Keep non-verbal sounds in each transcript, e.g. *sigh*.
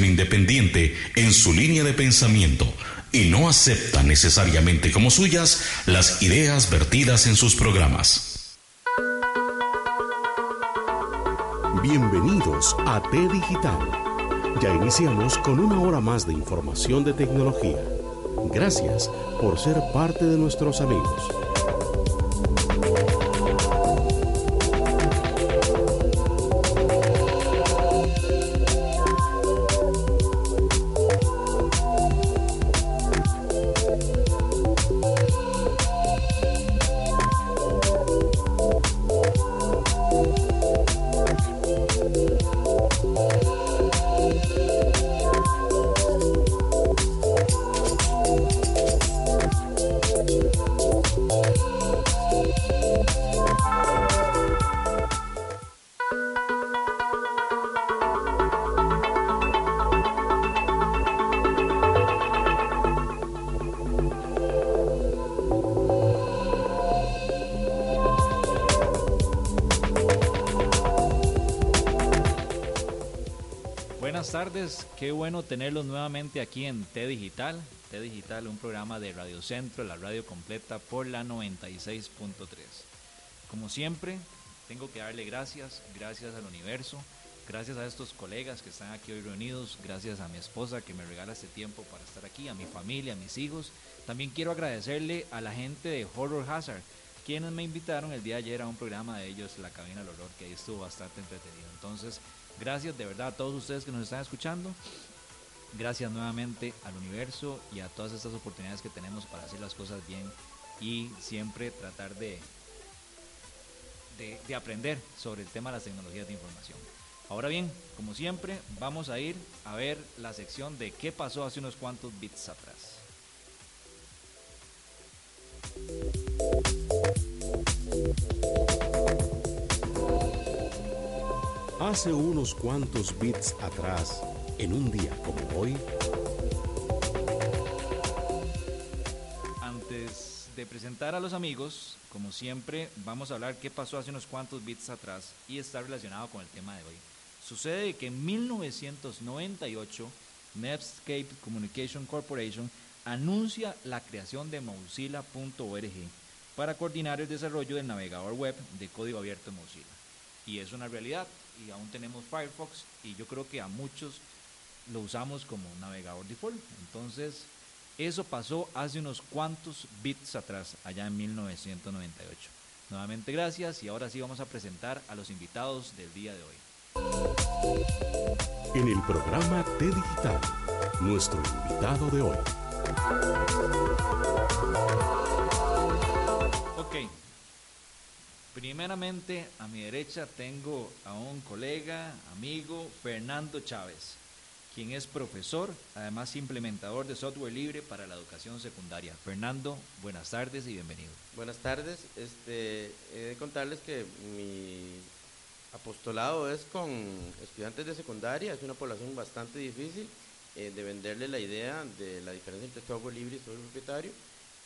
independiente en su línea de pensamiento y no acepta necesariamente como suyas las ideas vertidas en sus programas. Bienvenidos a T Digital. Ya iniciamos con una hora más de información de tecnología. Gracias por ser parte de nuestros amigos. Tenerlos nuevamente aquí en T Digital. T Digital, un programa de Radio Centro, la radio completa por la 96.3. Como siempre, tengo que darle gracias, gracias al universo, gracias a estos colegas que están aquí hoy reunidos, gracias a mi esposa que me regala este tiempo para estar aquí, a mi familia, a mis hijos. También quiero agradecerle a la gente de Horror Hazard, quienes me invitaron el día de ayer a un programa de ellos, La Cabina del Horror, que ahí estuvo bastante entretenido. Entonces, Gracias de verdad a todos ustedes que nos están escuchando. Gracias nuevamente al universo y a todas estas oportunidades que tenemos para hacer las cosas bien y siempre tratar de, de, aprender sobre el tema de las tecnologías de información. Ahora bien, como siempre, vamos a ir a ver la sección de qué pasó hace unos cuantos bits atrás. Hace unos cuantos bits atrás, en un día como hoy, antes de presentar a los amigos, como siempre, vamos a hablar qué pasó hace unos cuantos bits atrás y está relacionado con el tema de hoy. Sucede que en 1998, Netscape Communication Corporation anuncia la creación de Mozilla.org para coordinar el desarrollo del navegador web de código abierto Mozilla. Y es una realidad y aún tenemos Firefox y yo creo que a muchos lo usamos como navegador default. Entonces, eso pasó hace unos cuantos bits atrás, allá en 1998. Nuevamente gracias y ahora sí vamos a presentar a los invitados del día de hoy. En el programa T Digital, nuestro invitado de hoy. Ok, Primeramente, a mi derecha tengo a un colega, amigo, Fernando Chávez, quien es profesor, además implementador de software libre para la educación secundaria. Fernando, buenas tardes y bienvenido. Buenas tardes. Este, he de contarles que mi apostolado es con estudiantes de secundaria, es una población bastante difícil eh, de venderle la idea de la diferencia entre software libre y software propietario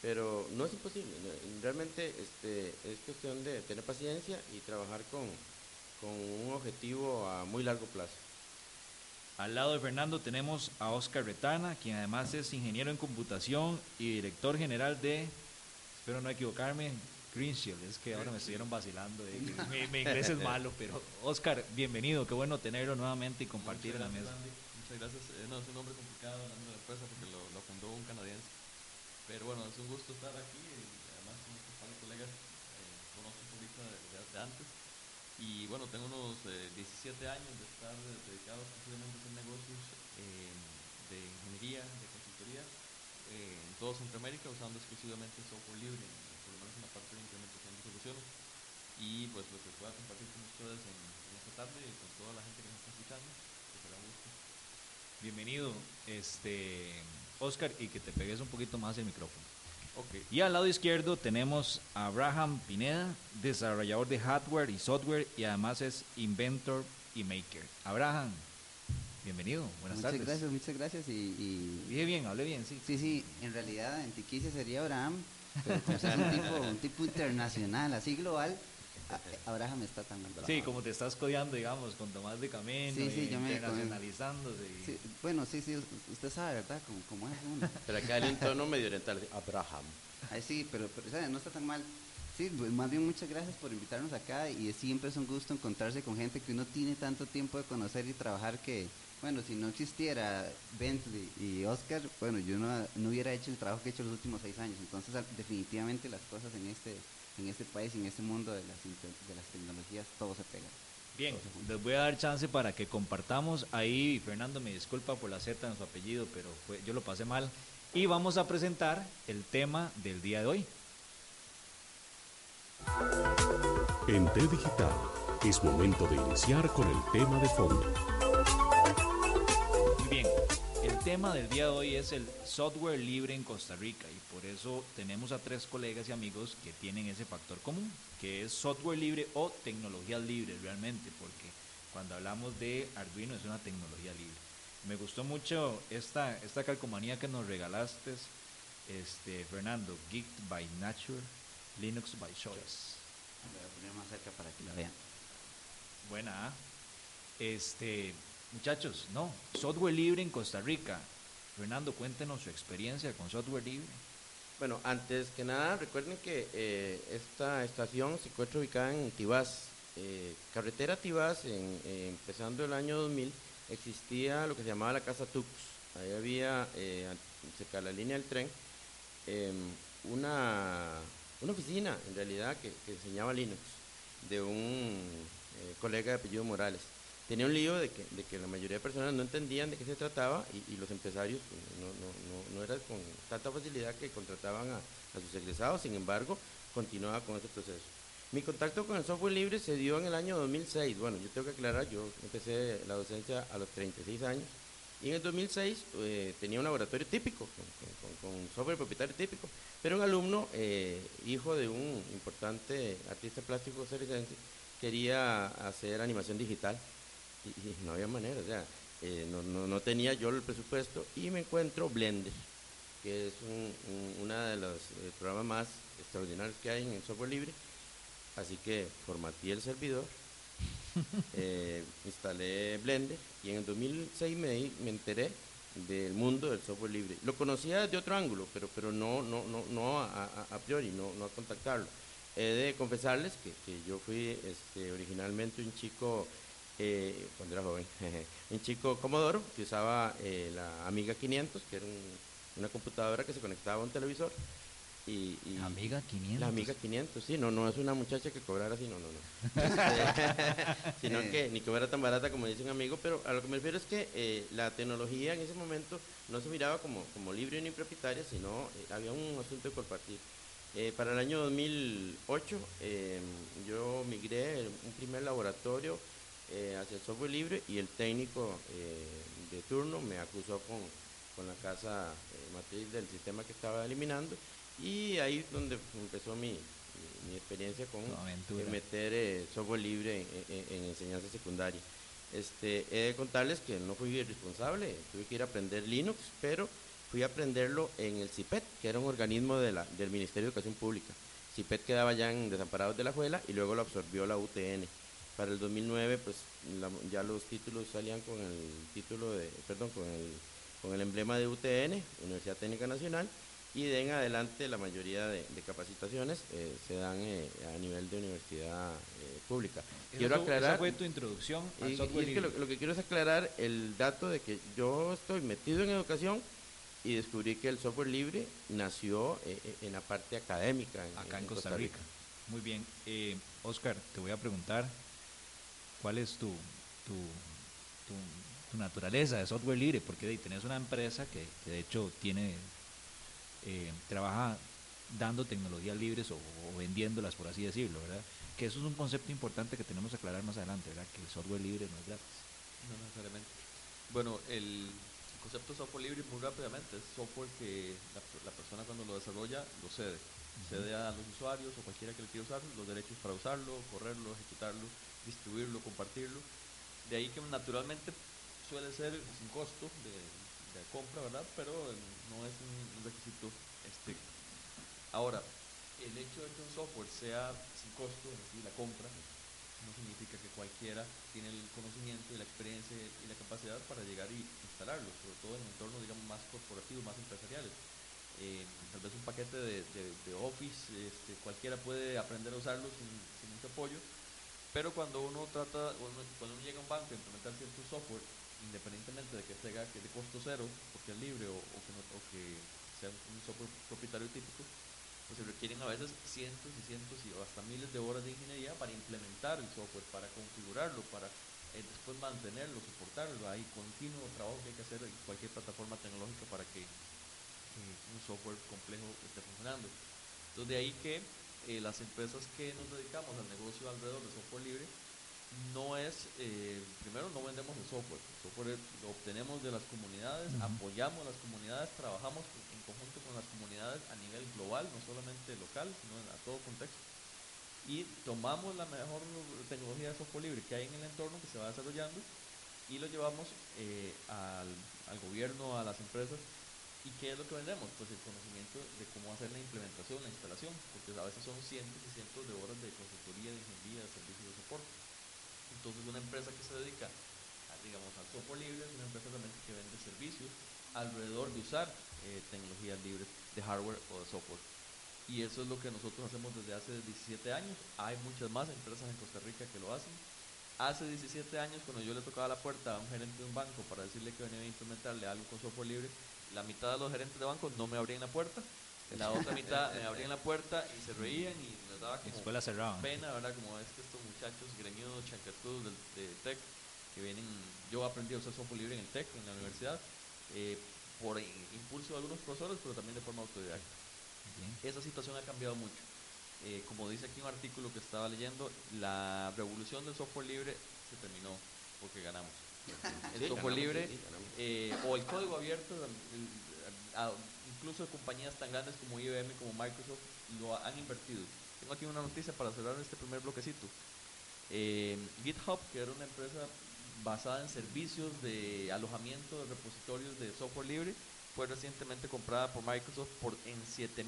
pero no es imposible, realmente este, es cuestión de tener paciencia y trabajar con, un objetivo a muy largo plazo. Al lado de Fernando tenemos a Oscar Retana, quien además es ingeniero en computación y director general de, espero no equivocarme, Greenshield. Es que ahora me estuvieron vacilando, mi, inglés es malo, pero Oscar, bienvenido, qué bueno tenerlo nuevamente y compartir en la mesa. Muchas gracias. Eh, no, es un nombre complicado, de la empresa porque lo, lo fundó un canadiense. Pero bueno, es un gusto estar aquí y además con nuestros padres colegas eh, conozco un poquito desde de antes. Y bueno, tengo unos 17 eh, años de estar dedicado exclusivamente a hacer negocios eh, de ingeniería, de consultoría, en todo Centroamérica, usando exclusivamente software libre, por lo menos en la parte de implementación de soluciones. Y pues lo que pueda compartir con ustedes en, esta tarde y con toda la gente que nos está escuchando, que será un gusto. Bienvenido. Este, Oscar, y que te pegues un poquito más el micrófono. Okay. Y al lado izquierdo tenemos a Abraham Pineda, desarrollador de hardware y software y además es inventor y maker. Abraham, bienvenido, buenas muchas tardes. Muchas gracias, muchas gracias. Y, Dije bien, hablé bien, sí. Sí, sí, en realidad en Tiquicia sería Abraham, pero es un tipo, un tipo internacional, así global. A- Abraham está tan mal. Sí, como te estás codeando, digamos, con Tomás de Camino, Sí, sí, y yo me- internacionalizándose. y- Sí, bueno, sí, sí, us- usted sabe, ¿verdad? Como, como es uno. *laughs* Pero acá hay un tono medio oriental, Abraham. Ay, sí, pero, pero ¿sabe? no está tan mal. Sí, pues, más bien muchas gracias por invitarnos acá y siempre es un gusto encontrarse con gente que uno tiene tanto tiempo de conocer y trabajar que, bueno, si no existiera Bentley y Oscar, bueno, yo no, no hubiera hecho el trabajo que he hecho los últimos seis años. Entonces, definitivamente las cosas en este, en este país, en este mundo de las, de las tecnologías, todo se pega. Bien, les voy a dar chance para que compartamos. Ahí, Fernando, me disculpa por la Z en su apellido, pero fue- yo lo pasé mal. Y vamos a presentar el tema del día de hoy. En T Digital es momento de iniciar con el tema de fondo. El tema del día de hoy es el software libre en Costa Rica y por eso tenemos a tres colegas y amigos que tienen ese factor común, que es software libre o tecnología libre realmente, porque cuando hablamos de Arduino es una tecnología libre. Me gustó mucho esta, esta calcomanía que nos regalaste, este, Fernando, Geek by Nature, Linux by Choice. Voy a poner más cerca para que la vean. Buena. ¿ah? Este, muchachos, no, software libre en Costa Rica. Fernando, cuéntenos su experiencia con software libre. Bueno, antes que nada, recuerden que eh, esta estación se encuentra ubicada en Tibás. Eh, carretera Tibás, en, eh, empezando el año 2000, existía lo que se llamaba la Casa Tux. Ahí había, cerca de la línea del tren, em, una, una oficina, en realidad, que, que enseñaba Linux, de un colega de apellido Morales. Tenía un lío de que, de que la mayoría de personas no entendían de qué se trataba y, los empresarios pues, no, no, no, no era con tanta facilidad que contrataban a, sus egresados, sin embargo, continuaba con ese proceso. Mi contacto con el software libre se dio en el año 2006. Bueno, yo tengo que aclarar, yo empecé la docencia a los 36 años y en el 2006 eh, tenía un laboratorio típico, con, con- software propietario típico, pero un alumno, eh, hijo de un importante artista plástico costarricense, quería hacer animación digital y, *laughs* y no había manera, o sea, eh, no, no- no tenía yo el presupuesto y me encuentro Blender, que es un, un- una de los eh, programas más extraordinarios que hay en el software libre, así que formateé el servidor, *laughs* eh, instalé Blender y en el 2006 me, me enteré del mundo del software libre. Lo conocía desde otro ángulo, pero, pero no, no, no, no a, a- a priori, no, no a contactarlo. He de confesarles que, que yo fui este, originalmente un chico, eh, cuando era joven, *laughs* un chico Commodore que usaba eh, la Amiga 500, que era un- una computadora que se conectaba a un televisor. Y, y- Amiga 500. La Amiga 500, sí, no, no es una muchacha que cobrara así, no, no, no. *laughs* Este, *laughs* sino que ni que fuera tan barata como dice un amigo, pero a lo que me refiero es que eh, la tecnología en ese momento no se miraba como, como libre ni propietaria, sino eh, había un asunto de compartir. Eh, para el año 2008 eh, yo migré un primer laboratorio eh, hacia el software libre y el técnico eh, de turno me acusó con, con la casa eh, matriz del sistema que estaba eliminando y ahí es donde empezó mi, mi- mi experiencia con meter software libre en, en- en enseñanza secundaria. Este, he de contarles que no fui responsable, tuve que ir a aprender Linux, pero fui a aprenderlo en el CIPET, que era un organismo de la- del Ministerio de Educación Pública. CIPET quedaba ya en Desamparados de la Juela y luego lo absorbió la UTN. Para el 2009, pues la- ya los títulos salían con el título de, perdón, con el, con el emblema de UTN, Universidad Técnica Nacional, y de en adelante la mayoría de, de capacitaciones eh, se dan eh, a nivel de universidad eh, pública. Esa Quiero aclarar, Esa fue tu introducción al y, y es que lo, lo que quiero es aclarar el dato de que yo estoy metido en educación y descubrí que el software libre nació eh, en la parte académica acá en Costa Rica. Muy bien. Oscar, te voy a preguntar cuál es tu, tu, tu- tu naturaleza de software libre, porque tenés una empresa que, que de hecho tiene eh, trabaja dando tecnologías libres o, o vendiéndolas, por así decirlo, ¿verdad? Que eso es un concepto importante que tenemos que aclarar más adelante, ¿verdad? Que el software libre no es gratis. No necesariamente. Bueno, el concepto de software libre, muy rápidamente, es software que la, la persona cuando lo desarrolla lo cede. Cede a los usuarios o cualquiera que le quiera usar los derechos para usarlo, correrlo, ejecutarlo, distribuirlo, compartirlo. De ahí que naturalmente suele ser sin costo de, compra, ¿verdad? Pero no es un, requisito estricto. Ahora, el hecho de que un software sea sin costo, es decir, la compra, no significa que cualquiera tiene el conocimiento y la experiencia y la capacidad para llegar y instalarlo, sobre todo en entornos digamos más corporativos, más empresariales. Eh, tal vez un paquete de, Office, este, cualquiera puede aprender a usarlo sin, mucho apoyo, pero cuando uno trata, cuando uno llega a un banco a implementar cierto software, independientemente de que tenga que de costo cero, porque es libre o, que, o que sea un software propietario típico, pues se requieren a veces cientos y cientos y hasta miles de horas de ingeniería para implementar el software, para configurarlo, para eh, después mantenerlo, soportarlo. Hay continuo trabajo que hay que hacer en cualquier plataforma tecnológica para que eh, un software complejo esté funcionando. Entonces de ahí que eh, las empresas que nos dedicamos al negocio alrededor de software libre, no es, eh, primero no vendemos el software, el software lo obtenemos de las comunidades, apoyamos a las comunidades, trabajamos en conjunto con las comunidades a nivel global, no solamente local, sino a todo contexto. Y tomamos la mejor tecnología de software libre que hay en el entorno que se va desarrollando y lo llevamos eh, al, al gobierno, a las empresas ¿Y qué es lo que vendemos? Pues el conocimiento de cómo hacer la implementación, la instalación, porque a veces son cientos y cientos de horas de consultoría, de ingeniería, de servicios de soporte. Entonces una empresa que se dedica, digamos, al software libre es una empresa realmente que vende servicios alrededor de usar eh, tecnologías libres de hardware o de software. Y eso es lo que nosotros hacemos desde hace 17 años. Hay muchas más empresas en Costa Rica que lo hacen. Hace 17 años, cuando yo le tocaba la puerta a un gerente de un banco para decirle que venía a implementarle algo con software libre, la mitad de los gerentes de banco no me abrían la puerta, la otra mitad me abrían la puerta y se reían y les daba como pena, ¿verdad? Como es que estos muchachos greñudos, chancatudos del, de TEC, que vienen, yo aprendí a usar software libre en el TEC, en la universidad, eh, por impulso de algunos profesores, pero también de forma autodidacta. Esa situación ha cambiado mucho. Eh, como dice aquí un artículo que estaba leyendo, la revolución del software libre se terminó porque ganamos el software libre eh, o el código abierto, incluso compañías tan grandes como IBM, como Microsoft, lo han invertido. Tengo aquí una noticia para cerrar este primer bloquecito. Eh, GitHub, que era una empresa basada en servicios de alojamiento de repositorios de software libre, fue recientemente comprada por Microsoft por en 7.500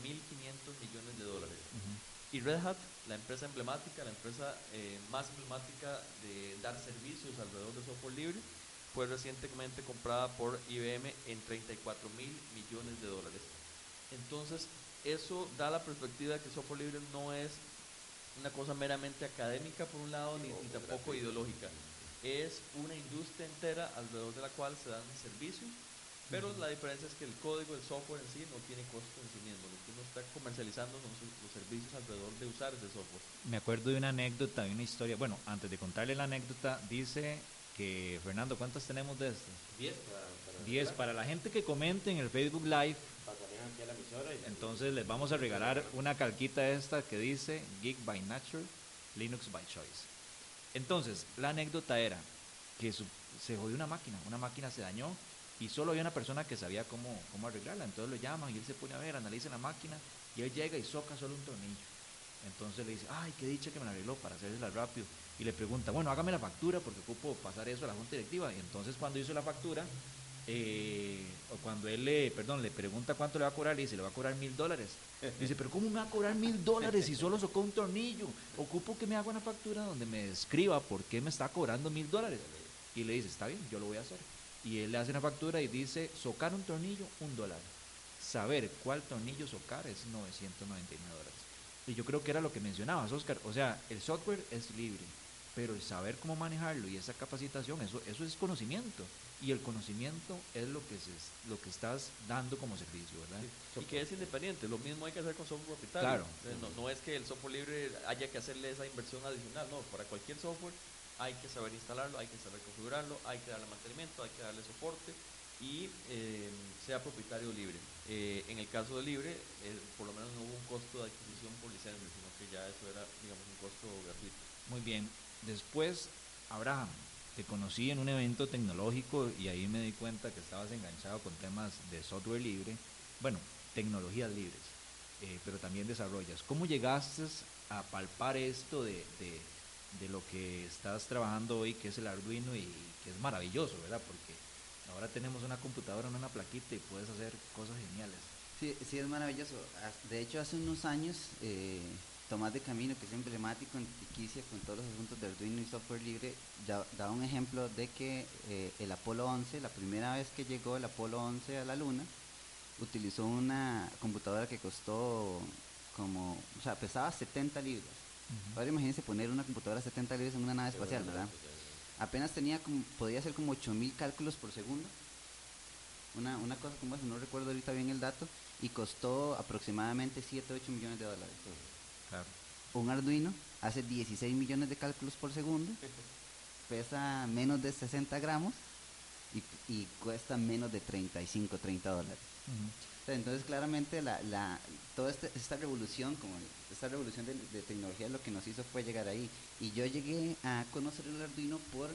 millones de dólares. Y Red Hat, la empresa emblemática, la empresa eh, más emblemática de dar servicios alrededor de software libre, fue recientemente comprada por IBM en 34 mil millones de dólares. Entonces, eso da la perspectiva de que software libre no es una cosa meramente académica por un lado, ni, ni tampoco ideológica. Es una industria entera alrededor de la cual se dan servicios pero la diferencia es que el código, el software en sí no tiene costo en sí mismo. Lo que uno está comercializando son los servicios alrededor de usar ese software. Me acuerdo de una anécdota, de una historia. Bueno, antes de contarle la anécdota, dice que, Fernando, ¿cuántas tenemos de estas? Diez para, Diez. Para la gente que comente en el Facebook Live, entonces les vamos a regalar una calquita esta que dice Geek by Nature, Linux by Choice. Entonces, la anécdota era que se jodió una máquina, una máquina se dañó y solo había una persona que sabía cómo, cómo arreglarla. Entonces lo llaman y él se pone a ver, analiza la máquina y él llega y soca solo un tornillo. Entonces le dice, ay, qué dicha que me la arregló para hacérsela rápido. Y le pregunta, bueno, hágame la factura porque ocupo pasar eso a la junta directiva. Y entonces cuando hizo la factura, eh, o cuando él le, perdón, le pregunta cuánto le va a cobrar, le dice, le va a cobrar mil dólares. *laughs* Dice, pero ¿cómo me va a cobrar mil dólares si solo socó un tornillo? Ocupo que me haga una factura donde me escriba por qué me está cobrando mil dólares. Y le dice, está bien, yo lo voy a hacer y él le hace una factura y dice socar un tornillo, un dólar. Saber cuál tornillo socar es 999 dólares. Y yo creo que era lo que mencionabas, Oscar. O sea, el software es libre, pero el saber cómo manejarlo y esa capacitación, eso, eso es conocimiento. Y el conocimiento es lo que, se, lo que estás dando como servicio, ¿verdad? Y que es independiente. Lo mismo hay que hacer con software propietario. Claro. No, no es que el software libre haya que hacerle esa inversión adicional. No, para cualquier software hay que saber instalarlo, hay que saber configurarlo, hay que darle mantenimiento, hay que darle soporte y eh, sea propietario libre. Eh, en el caso de libre, eh, por lo menos no hubo un costo de adquisición por licencia, sino que ya eso era, digamos, un costo gratuito. Muy bien. Después, Abraham, te conocí en un evento tecnológico y ahí me di cuenta que estabas enganchado con temas de software libre, bueno, tecnologías libres, pero también desarrollas. ¿Cómo llegaste a palpar esto de de lo que estás trabajando hoy, que es el Arduino y que es maravilloso, ¿verdad? Porque ahora tenemos una computadora en una plaquita y puedes hacer cosas geniales. Sí, sí, es maravilloso. As- De hecho, hace unos años, eh, Tomás de Camino, que es emblemático en Tiquicia con todos los asuntos de Arduino y software libre, da, da un ejemplo de que eh, el Apolo 11, la primera vez que llegó el Apolo 11 a la Luna, utilizó una computadora que costó como, o sea, pesaba 70 libras. Ahora imagínense poner una computadora 70 libras en una nave espacial, ¿verdad? Apenas tenía como, podía hacer como 8000 cálculos por segundo. Una, una cosa como eso, no recuerdo ahorita bien el dato, y costó aproximadamente 7 8 millones de dólares. Claro. Un Arduino hace 16 millones de cálculos por segundo, *laughs* pesa menos de 60 gramos y, y cuesta menos de 35, 30 dólares. O sea, Entonces, claramente, la, la, toda este- esta revolución, como esta revolución de, de tecnología, lo que nos hizo fue llegar ahí. Y yo llegué a conocer el Arduino por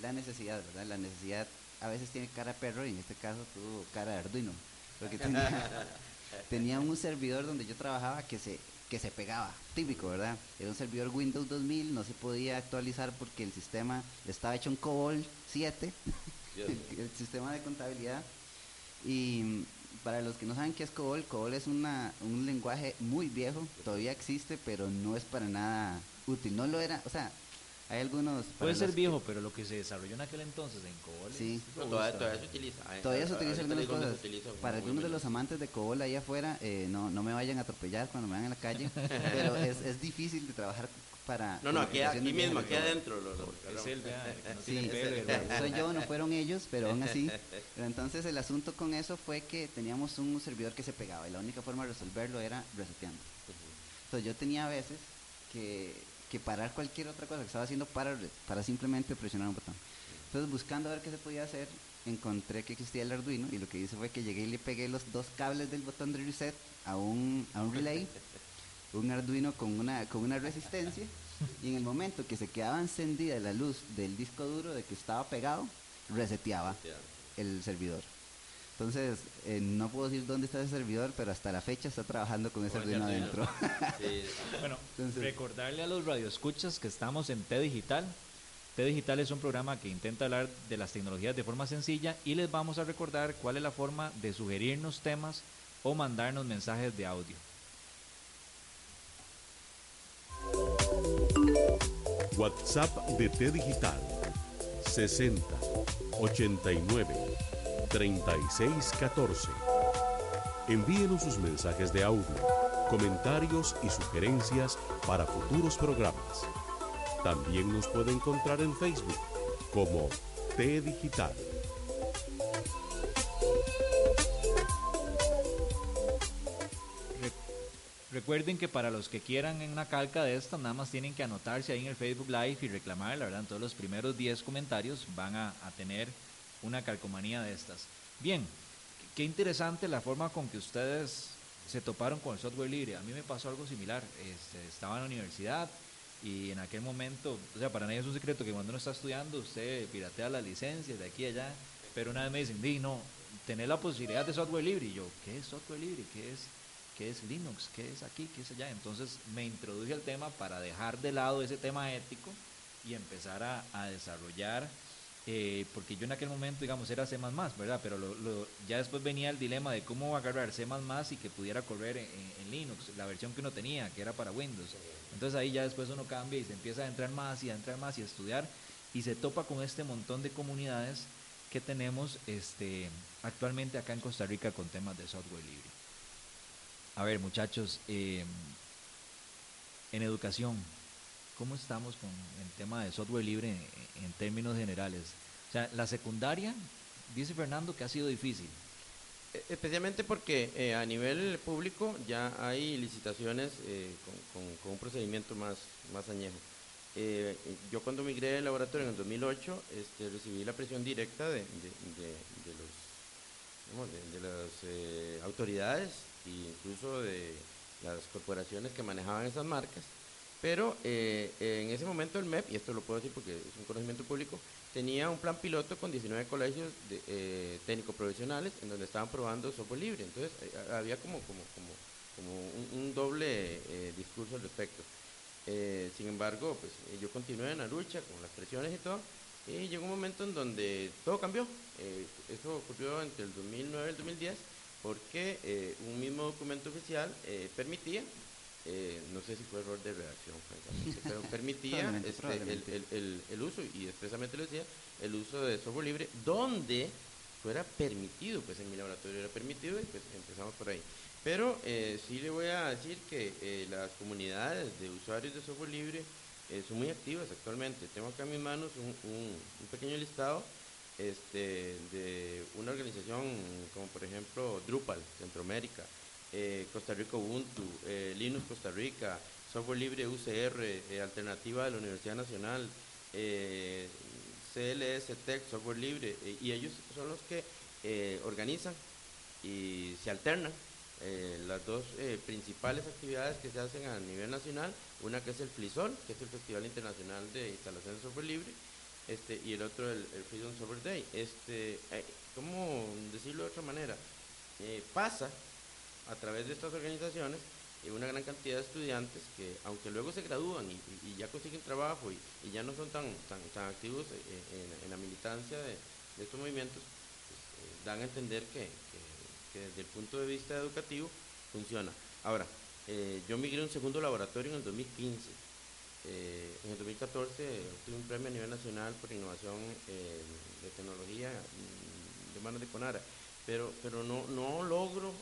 la necesidad, ¿verdad? La necesidad a veces tiene cara perro y en este caso tuvo cara de Arduino. Porque tenía, *laughs* tenía un servidor donde yo trabajaba que se, que se pegaba, típico, ¿verdad? Era un servidor Windows 2000, no se podía actualizar porque el sistema estaba hecho en COBOL 7, el, *laughs* el sistema de contabilidad. Y para los que no saben qué es COBOL, COBOL es una, un lenguaje muy viejo, todavía existe, pero no es para nada útil. No lo era, o sea, hay algunos... Puede ser que- viejo, pero lo que se desarrolló en aquel entonces en COBOL. Sí. es No, robusto, todavía, se utiliza. eh, Todavía se utiliza algunas cosas. utiliza, Para algunos de los amantes de COBOL ahí afuera, eh, no, no me vayan a atropellar cuando me vean en la calle, *laughs* pero es, es difícil de trabajar para... No, no, aquí, aquí mismo, aquí adentro. Lo, lo- Es él, no Sí, soy yo, no fueron ellos, pero aún así. *laughs* Pero entonces el asunto con eso fue que teníamos un servidor que se pegaba y la única forma de resolverlo era reseteando. Entonces yo tenía a veces que, que parar cualquier otra cosa que estaba haciendo para, para simplemente presionar un botón. Entonces buscando a ver qué se podía hacer, encontré que existía el Arduino y lo que hice fue que llegué y le pegué los dos cables del botón de reset a un, a un relay, *laughs* un Arduino con una, con una resistencia y en el momento que se quedaba encendida la luz del disco duro de que estaba pegado, reseteaba el servidor. Entonces, eh, no puedo decir dónde está ese servidor, pero hasta la fecha está trabajando con ese Arduino. adentro. Sí, *laughs* Bueno, Entonces- recordarle a los radioescuchas que estamos en T Digital. T Digital es un programa que intenta hablar de las tecnologías de forma sencilla y les vamos a recordar cuál es la forma de sugerirnos temas o mandarnos mensajes de audio. WhatsApp de T Digital 60 89 36 14. Envíenos sus mensajes de audio, comentarios y sugerencias para futuros programas. También nos puede encontrar en Facebook como T Digital. Recuerden que para los que quieran en una calca de esta, nada más tienen que anotarse ahí en el Facebook Live y reclamar, la verdad, todos los primeros 10 comentarios van a, a tener una calcomanía de estas. Bien, qué interesante la forma con que ustedes se toparon con el software libre. A mí me pasó algo similar. Este, estaba en la universidad y en aquel momento, o sea, para nadie es un secreto que cuando uno está estudiando, usted piratea las licencias de aquí y allá, pero una vez me dicen, di, no, tener la posibilidad de software libre. Y yo, ¿qué es software libre? ¿Qué es? Qué es Linux, qué es aquí, qué es allá. Entonces me introduje al tema para dejar de lado ese tema ético y empezar a, a desarrollar, eh, porque yo en aquel momento, digamos, era C++, ¿verdad? Pero lo- lo- ya después venía el dilema de cómo agarrar C++ y que pudiera correr en, en Linux, la versión que uno tenía, que era para Windows. Entonces ahí ya después uno cambia y se empieza a entrar más y a entrar más y a estudiar y se topa con este montón de comunidades que tenemos este, actualmente acá en Costa Rica con temas de software libre. A ver, muchachos, eh, en educación, ¿cómo estamos con el tema de software libre en, términos generales? O sea, la secundaria, dice Fernando que ha sido difícil. Eh, Especialmente porque eh, a nivel público ya hay licitaciones eh, con, un procedimiento más, más añejo. Eh, yo cuando migré del laboratorio en el 2008 este, recibí la presión directa de, de- de- las autoridades e incluso de las corporaciones que manejaban esas marcas. Pero eh, en ese momento el MEP, y esto lo puedo decir porque es un conocimiento público, tenía un plan piloto con 19 colegios de, eh, técnico-profesionales en donde estaban probando software libre. Entonces eh, había como, como, como, como un, doble eh, discurso al respecto. Eh, sin embargo, pues eh, yo continué en la lucha con las presiones y todo, y llegó un momento en donde todo cambió. Eso ocurrió entre el 2009 y el 2010, porque eh, un mismo documento oficial eh, permitía, eh, no sé si fue error de redacción, francamente, pero *laughs* permitía este, probablemente. el, el- el- el uso, y expresamente lo decía, el uso de software libre donde fuera permitido, pues en mi laboratorio era permitido y pues empezamos por ahí. Pero eh, sí le voy a decir que eh, las comunidades de usuarios de software libre eh, son muy activas actualmente. Tengo acá en mis manos un, un- un pequeño listado este, de una organización como por ejemplo Drupal, Centroamérica, eh, Costa Rica Ubuntu, eh, Linux Costa Rica, Software Libre UCR, eh, Alternativa de la Universidad Nacional, CLS Tech, Software Libre, y ellos son los que organizan y se alternan las dos principales actividades que se hacen a nivel nacional, una que es el FLISOL, que es el Festival Internacional de Instalación de Software Libre, este, y el otro el, el Freedom Software Day. Este, eh, ¿Cómo decirlo de otra manera? Eh, pasa a través de estas organizaciones eh, una gran cantidad de estudiantes que, aunque luego se gradúan y, ya consiguen trabajo y, ya no son tan, tan, tan activos eh, en, la militancia de, estos movimientos, pues, dan a entender que, que- desde el punto de vista educativo funciona. Ahora, yo migré a un segundo laboratorio en el 2015. Eh, en el 2014 obtuve un premio a nivel nacional por innovación eh, de tecnología mm, de manos de Conara, pero, pero no, no logro,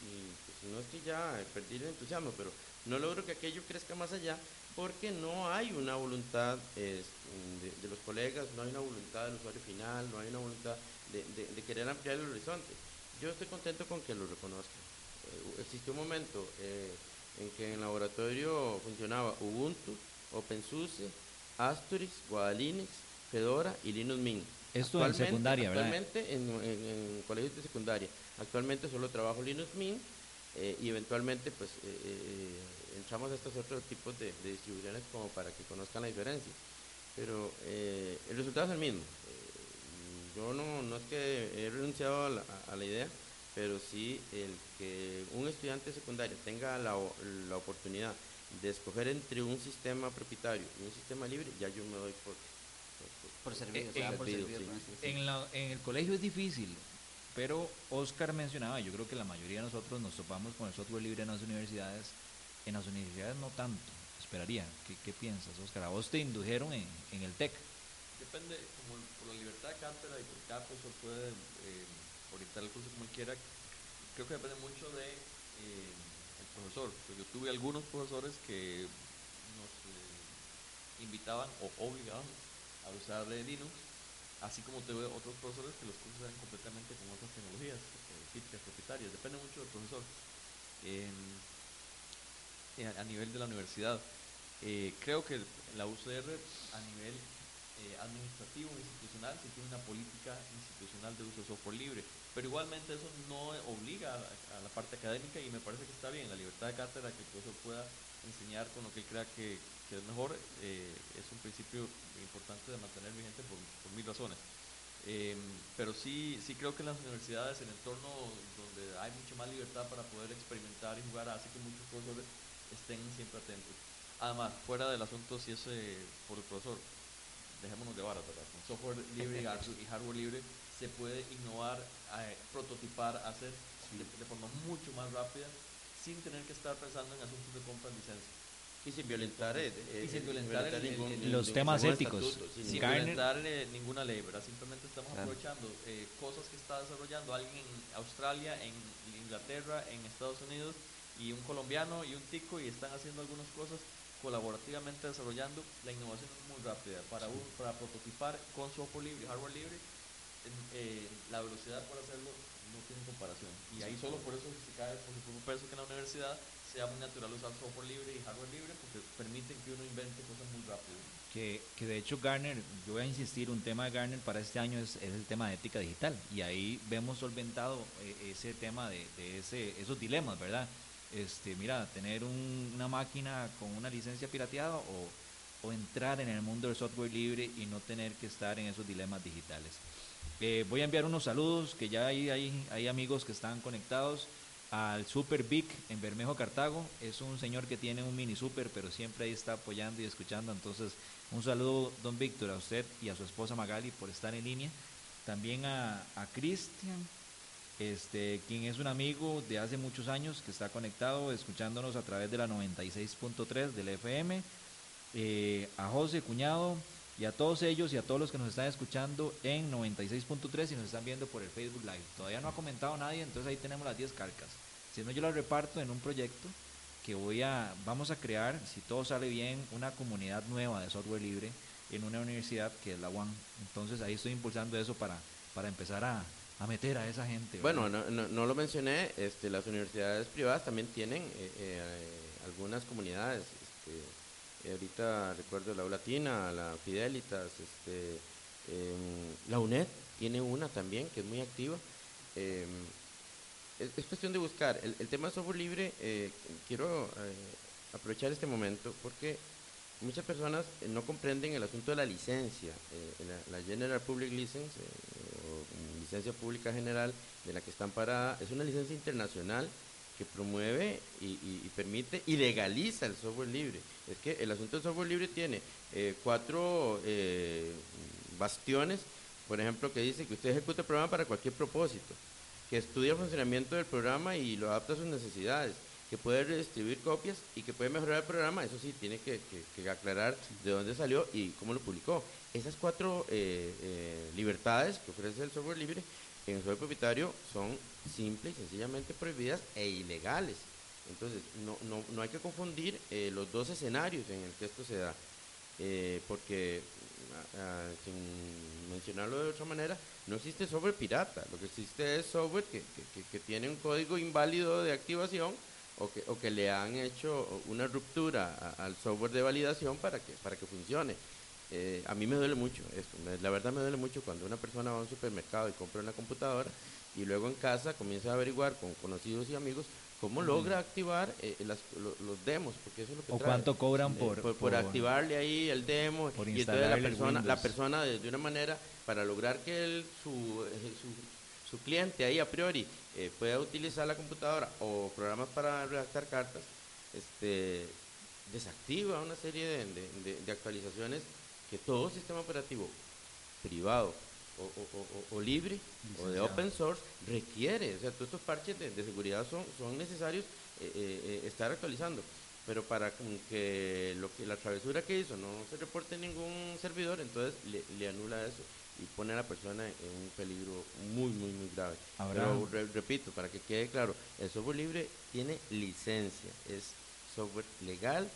y pues, no es que ya perdí el entusiasmo, pero no logro que aquello crezca más allá porque no hay una voluntad de, los colegas, no hay una voluntad del usuario final, no hay una voluntad de, de- querer ampliar el horizonte. Yo estoy contento con que lo reconozcan. Eh, existió un momento en que en el laboratorio funcionaba Ubuntu, OpenSUSE, Astorix, Guadalinux, Fedora y Linux Mint. Esto en Actualmente- secundaria, ¿verdad? Actualmente en, en- en colegios de secundaria. Actualmente solo trabajo Linux Mint eh, y eventualmente pues eh, eh, entramos a estos otros tipos de, de distribuciones como para que conozcan la diferencia. Pero eh, el resultado es el mismo. Yo no, no es que he renunciado a la, a la idea, pero sí el que un estudiante secundario tenga la oportunidad de escoger entre un sistema propietario y un sistema libre, ya yo me doy por, por- Por servicio, Eh, eh, por servido, sí. En, la- en el colegio es difícil, pero Oscar mencionaba, yo creo que la mayoría de nosotros nos topamos con el software libre en las universidades. En las universidades no tanto, esperaría. ¿Qué, qué piensas, Oscar? A vos te indujeron en, en el TEC. Depende, como por la libertad de cátedra y por cada profesor puede eh, orientar el curso como él quiera, creo que depende mucho de eh, profesor. Yo tuve algunos profesores que nos eh, invitaban o obligaban a usar de Linux, así como tuve otros profesores que los cursos eran completamente con otras tecnologías eh, propietarias. Depende mucho del profesor. A a nivel de la universidad. Eh, creo que la UCR a nivel eh, administrativo institucional sí tiene una política institucional de uso de software libre, pero igualmente eso no obliga a la, parte académica y me parece que está bien, la libertad de cátedra, que el profesor pueda enseñar con lo que él crea que, es mejor, eh, es un principio importante de mantener vigente por, por mil razones. Eh, pero sí, sí creo que en las universidades, en entorno donde hay mucha más libertad para poder experimentar y jugar, hace que muchos profesores estén siempre atentos. Además, fuera del asunto si es por el profesor, dejémonos de varas. Con software libre y hardware libre se puede innovar, eh, prototipar, hacer de, de forma mucho más rápida sin tener que estar pensando en asuntos de compra de licencia. Y sin violentar, eh, Y sin violentar el- ningún- el- ningún- los temas estatuto, éticos. sin sin Sí, violentar ninguna ley, ¿verdad? Simplemente estamos Claro. aprovechando eh, cosas que está desarrollando alguien en Australia, en Inglaterra, en Estados Unidos, y un colombiano y un tico, y están haciendo algunas cosas colaborativamente desarrollando. La innovación muy rápida. Para, un, para prototipar con software libre hardware libre, eh, la velocidad para hacerlo no tiene comparación. Y ahí solo por eso se cae por su peso que en la universidad sea muy natural usar software libre y hardware libre, porque permiten que uno invente cosas muy rápido. Que, que de hecho Garner, yo voy a insistir, un tema de Garner para este año es, es el tema de ética digital. Y ahí vemos solventado eh, ese tema de, de ese, esos dilemas, ¿verdad? Este, mira, tener un- una máquina con una licencia pirateada o, o entrar en el mundo del software libre y no tener que estar en esos dilemas digitales. Eh, voy a enviar unos saludos, que ya hay, hay, amigos que están conectados al Super Big en Bermejo, Cartago. Es un señor que tiene un mini super, pero siempre ahí está apoyando y escuchando. Entonces, un saludo, don Víctor, a usted y a su esposa Magali por estar en línea. También a, a Cristian este, quien es un amigo de hace muchos años que está conectado, escuchándonos a través de la 96.3 del FM, eh, a José Cuñado y a todos ellos y a todos los que nos están escuchando en 96.3 y nos están viendo por el Facebook Live. Todavía no ha comentado nadie, entonces ahí tenemos las 10 carcas. Si no, yo las reparto en un proyecto que voy a, vamos a crear, si todo sale bien, una comunidad nueva de software libre en una universidad que es la UAM. Entonces ahí estoy impulsando eso para, para empezar a, a meter a esa gente. Bueno, no, no, lo mencioné, este, las universidades privadas también tienen eh, eh, algunas comunidades. Este, ahorita recuerdo la U Latina, la Fidelitas, este, em, la UNED tiene una también que es muy activa. Em, es, cuestión de buscar. El, tema de software libre, eh, quiero aprovechar este momento porque muchas personas no comprenden el asunto de la licencia. la, General Public License licencia pública general de la que está amparada es una licencia internacional que promueve y, permite y legaliza el software libre. Es que el asunto del software libre tiene eh, cuatro eh, bastiones, por ejemplo, que dice que usted ejecuta el programa para cualquier propósito, que estudia el funcionamiento del programa y lo adapta a sus necesidades, que puede redistribuir copias y que puede mejorar el programa, eso sí, tiene que, aclarar de dónde salió y cómo lo publicó. Esas cuatro eh, libertades que ofrece el software libre en el software propietario son simples y sencillamente prohibidas e ilegales. Entonces, no, no, no hay que confundir eh, los dos escenarios en el que esto se da, porque, sin mencionarlo de otra manera, no existe software pirata, lo que existe es software que, que tiene un código inválido de activación o que, o que le han hecho una ruptura al software de validación para que, para que funcione. Eh, a mí me duele mucho esto, la verdad me duele mucho cuando una persona va a un supermercado y compra una computadora y luego en casa comienza a averiguar con conocidos y amigos cómo logra activar eh, los demos, porque eso es lo que O cuánto cobran eh, por, por, activarle ahí el demo y entonces la persona, la persona de, una manera para lograr que él, su, su, su cliente ahí a priori eh, pueda utilizar la computadora o programas para redactar cartas, este, desactiva una serie de, actualizaciones que todo sistema operativo privado o, libre o de open source requiere. O sea, todos estos parches de, seguridad son, son necesarios eh, eh, estar actualizando. Pero para que, lo que la travesura que hizo no se reporte en ningún servidor, entonces le anula eso y pone a la persona en un peligro muy, muy, muy grave. Pero repito, para que quede claro, el software libre tiene licencia, es software legal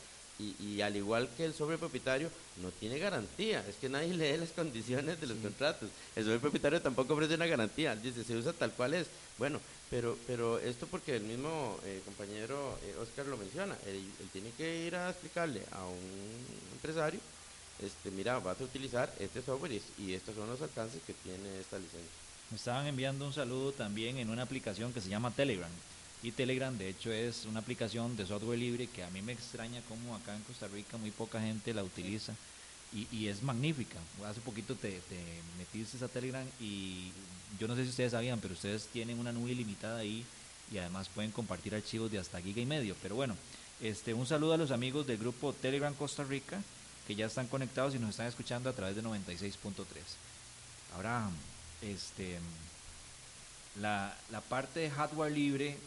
y, al igual que el software propietario, no tiene garantía. Es que nadie *laughs* lee las condiciones de los contratos. El software propietario tampoco ofrece una garantía. Dice, se usa tal cual es. Bueno, pero, pero esto porque el mismo eh, compañero eh, Oscar lo menciona. él tiene que ir a explicarle a un empresario este, mira, vas a utilizar este software y, estos son los alcances que tiene esta licencia. Me estaban enviando un saludo también en una aplicación que se llama Telegram. Y Telegram, de hecho, es una aplicación de software libre que a mí me extraña cómo acá en Costa Rica muy poca gente la utiliza. Y, es magnífica. Hace poquito te, te, metiste a Telegram y yo no sé si ustedes sabían, pero ustedes tienen una nube ilimitada ahí y además pueden compartir archivos de hasta giga y medio. Pero bueno, este, un saludo a los amigos del grupo Telegram Costa Rica que ya están conectados y nos están escuchando a través de 96.3. Ahora, este, la, la, parte de hardware libre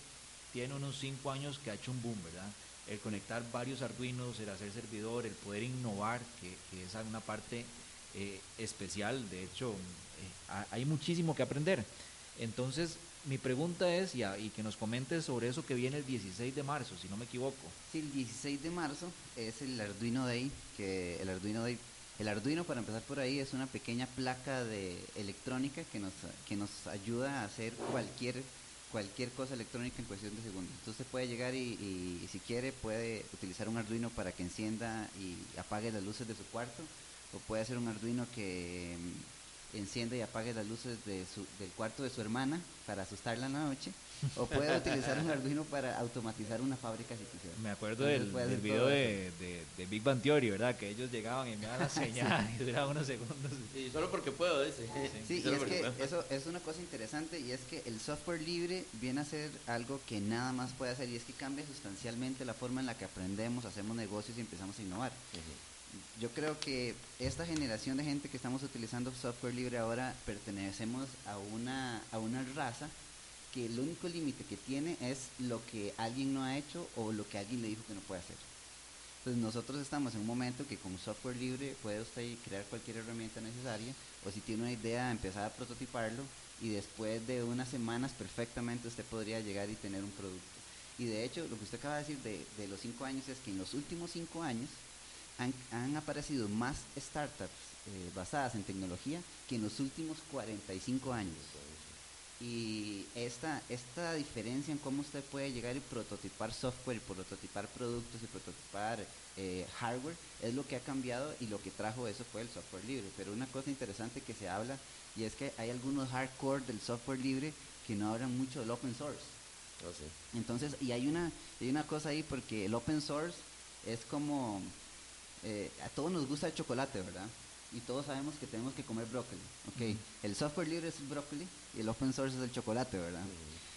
tiene unos 5 años que ha hecho un boom, ¿verdad? El conectar varios Arduinos, el hacer servidor, el poder innovar, que, es una parte eh, especial. De hecho, eh, hay muchísimo que aprender. Entonces, mi pregunta es, y, y, que nos comentes sobre eso que viene el 16 de marzo, si no me equivoco. Sí, el 16 de marzo es el Arduino Day, que el Arduino Day, el Arduino para empezar por ahí es una pequeña placa de electrónica que nos, que nos ayuda a hacer cualquier cualquier cosa electrónica en cuestión de segundos. Entonces puede llegar y, y si quiere puede utilizar un Arduino para que encienda y apague las luces de su cuarto o puede hacer un Arduino que enciende y apague las luces del cuarto de su hermana para asustarla en la noche, *laughs* o puede utilizar un Arduino para automatizar una fábrica si quisiera. Me acuerdo del, video de, de, Big Bang Theory, ¿verdad? Que ellos llegaban y enviaban la *laughs* señal y duraba unos segundos. Y solo porque puedo, dice. Sí, y es que eso es una cosa interesante y es que el software libre viene a ser algo que nada más puede hacer y es que cambia sustancialmente la forma en la que aprendemos, hacemos negocios y empezamos a innovar yo creo que esta generación de gente que estamos utilizando software libre ahora pertenecemos a una, a una raza que el único límite que tiene es lo que alguien no ha hecho o lo que alguien le dijo que no puede hacer. Entonces nosotros estamos en un momento que con software libre puede usted crear cualquier herramienta necesaria o si tiene una idea empezar a prototiparlo y después de unas semanas perfectamente usted podría llegar y tener un producto. Y de hecho lo que usted acaba de decir de, los cinco años es que en los últimos cinco años han, han aparecido más startups eh, basadas en tecnología que en los últimos 45 años. Y esta, esta diferencia en cómo usted puede llegar y prototipar software, y prototipar productos y prototipar eh, hardware es lo que ha cambiado y lo que trajo eso fue el software libre. Pero una cosa interesante que se habla y es que hay algunos hardcore del software libre que no hablan mucho del open source. Oh, sí. Entonces, y hay una, hay una cosa ahí porque el open source es como, eh, a todos nos gusta el chocolate, ¿verdad? Y todos sabemos que tenemos que comer brócoli, ¿ok? El software libre es el brócoli y el open source es el chocolate, ¿verdad?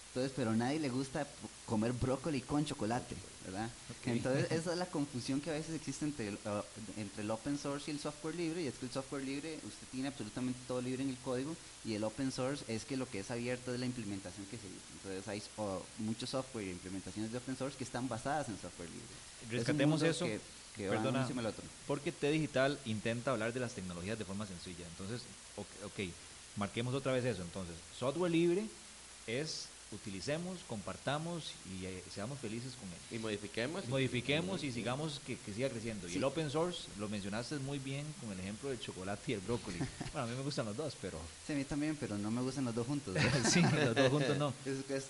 Entonces, pero a nadie le gusta comer brócoli con chocolate, ¿verdad? Entonces, *laughs* esa es la confusión que a veces existe entre el, uh, entre el open source y el software libre, y es que el software libre, usted tiene absolutamente todo libre en el código, y el open source es que lo que es abierto es la implementación que se hizo. Entonces, hay uh, mucho software y implementaciones de open source que están basadas en software libre. Es Rescatemos mundo eso, Que, que perdona, uno encima del otro. porque T Digital intenta hablar de las tecnologías de forma sencilla. Entonces, ok, ok, marquemos otra vez eso. Entonces, software libre es utilicemos, compartamos y eh, seamos felices con él. Y modifiquemos. y- Modifiquemos y y- sigamos que, que siga creciendo. Y el open source, lo mencionaste muy bien con el ejemplo del chocolate y el brócoli. *laughs* Bueno, a mí me gustan los dos, pero Sí, a mí también, pero no me gustan los dos juntos. *laughs* sí, los dos juntos no. *laughs* Es que es-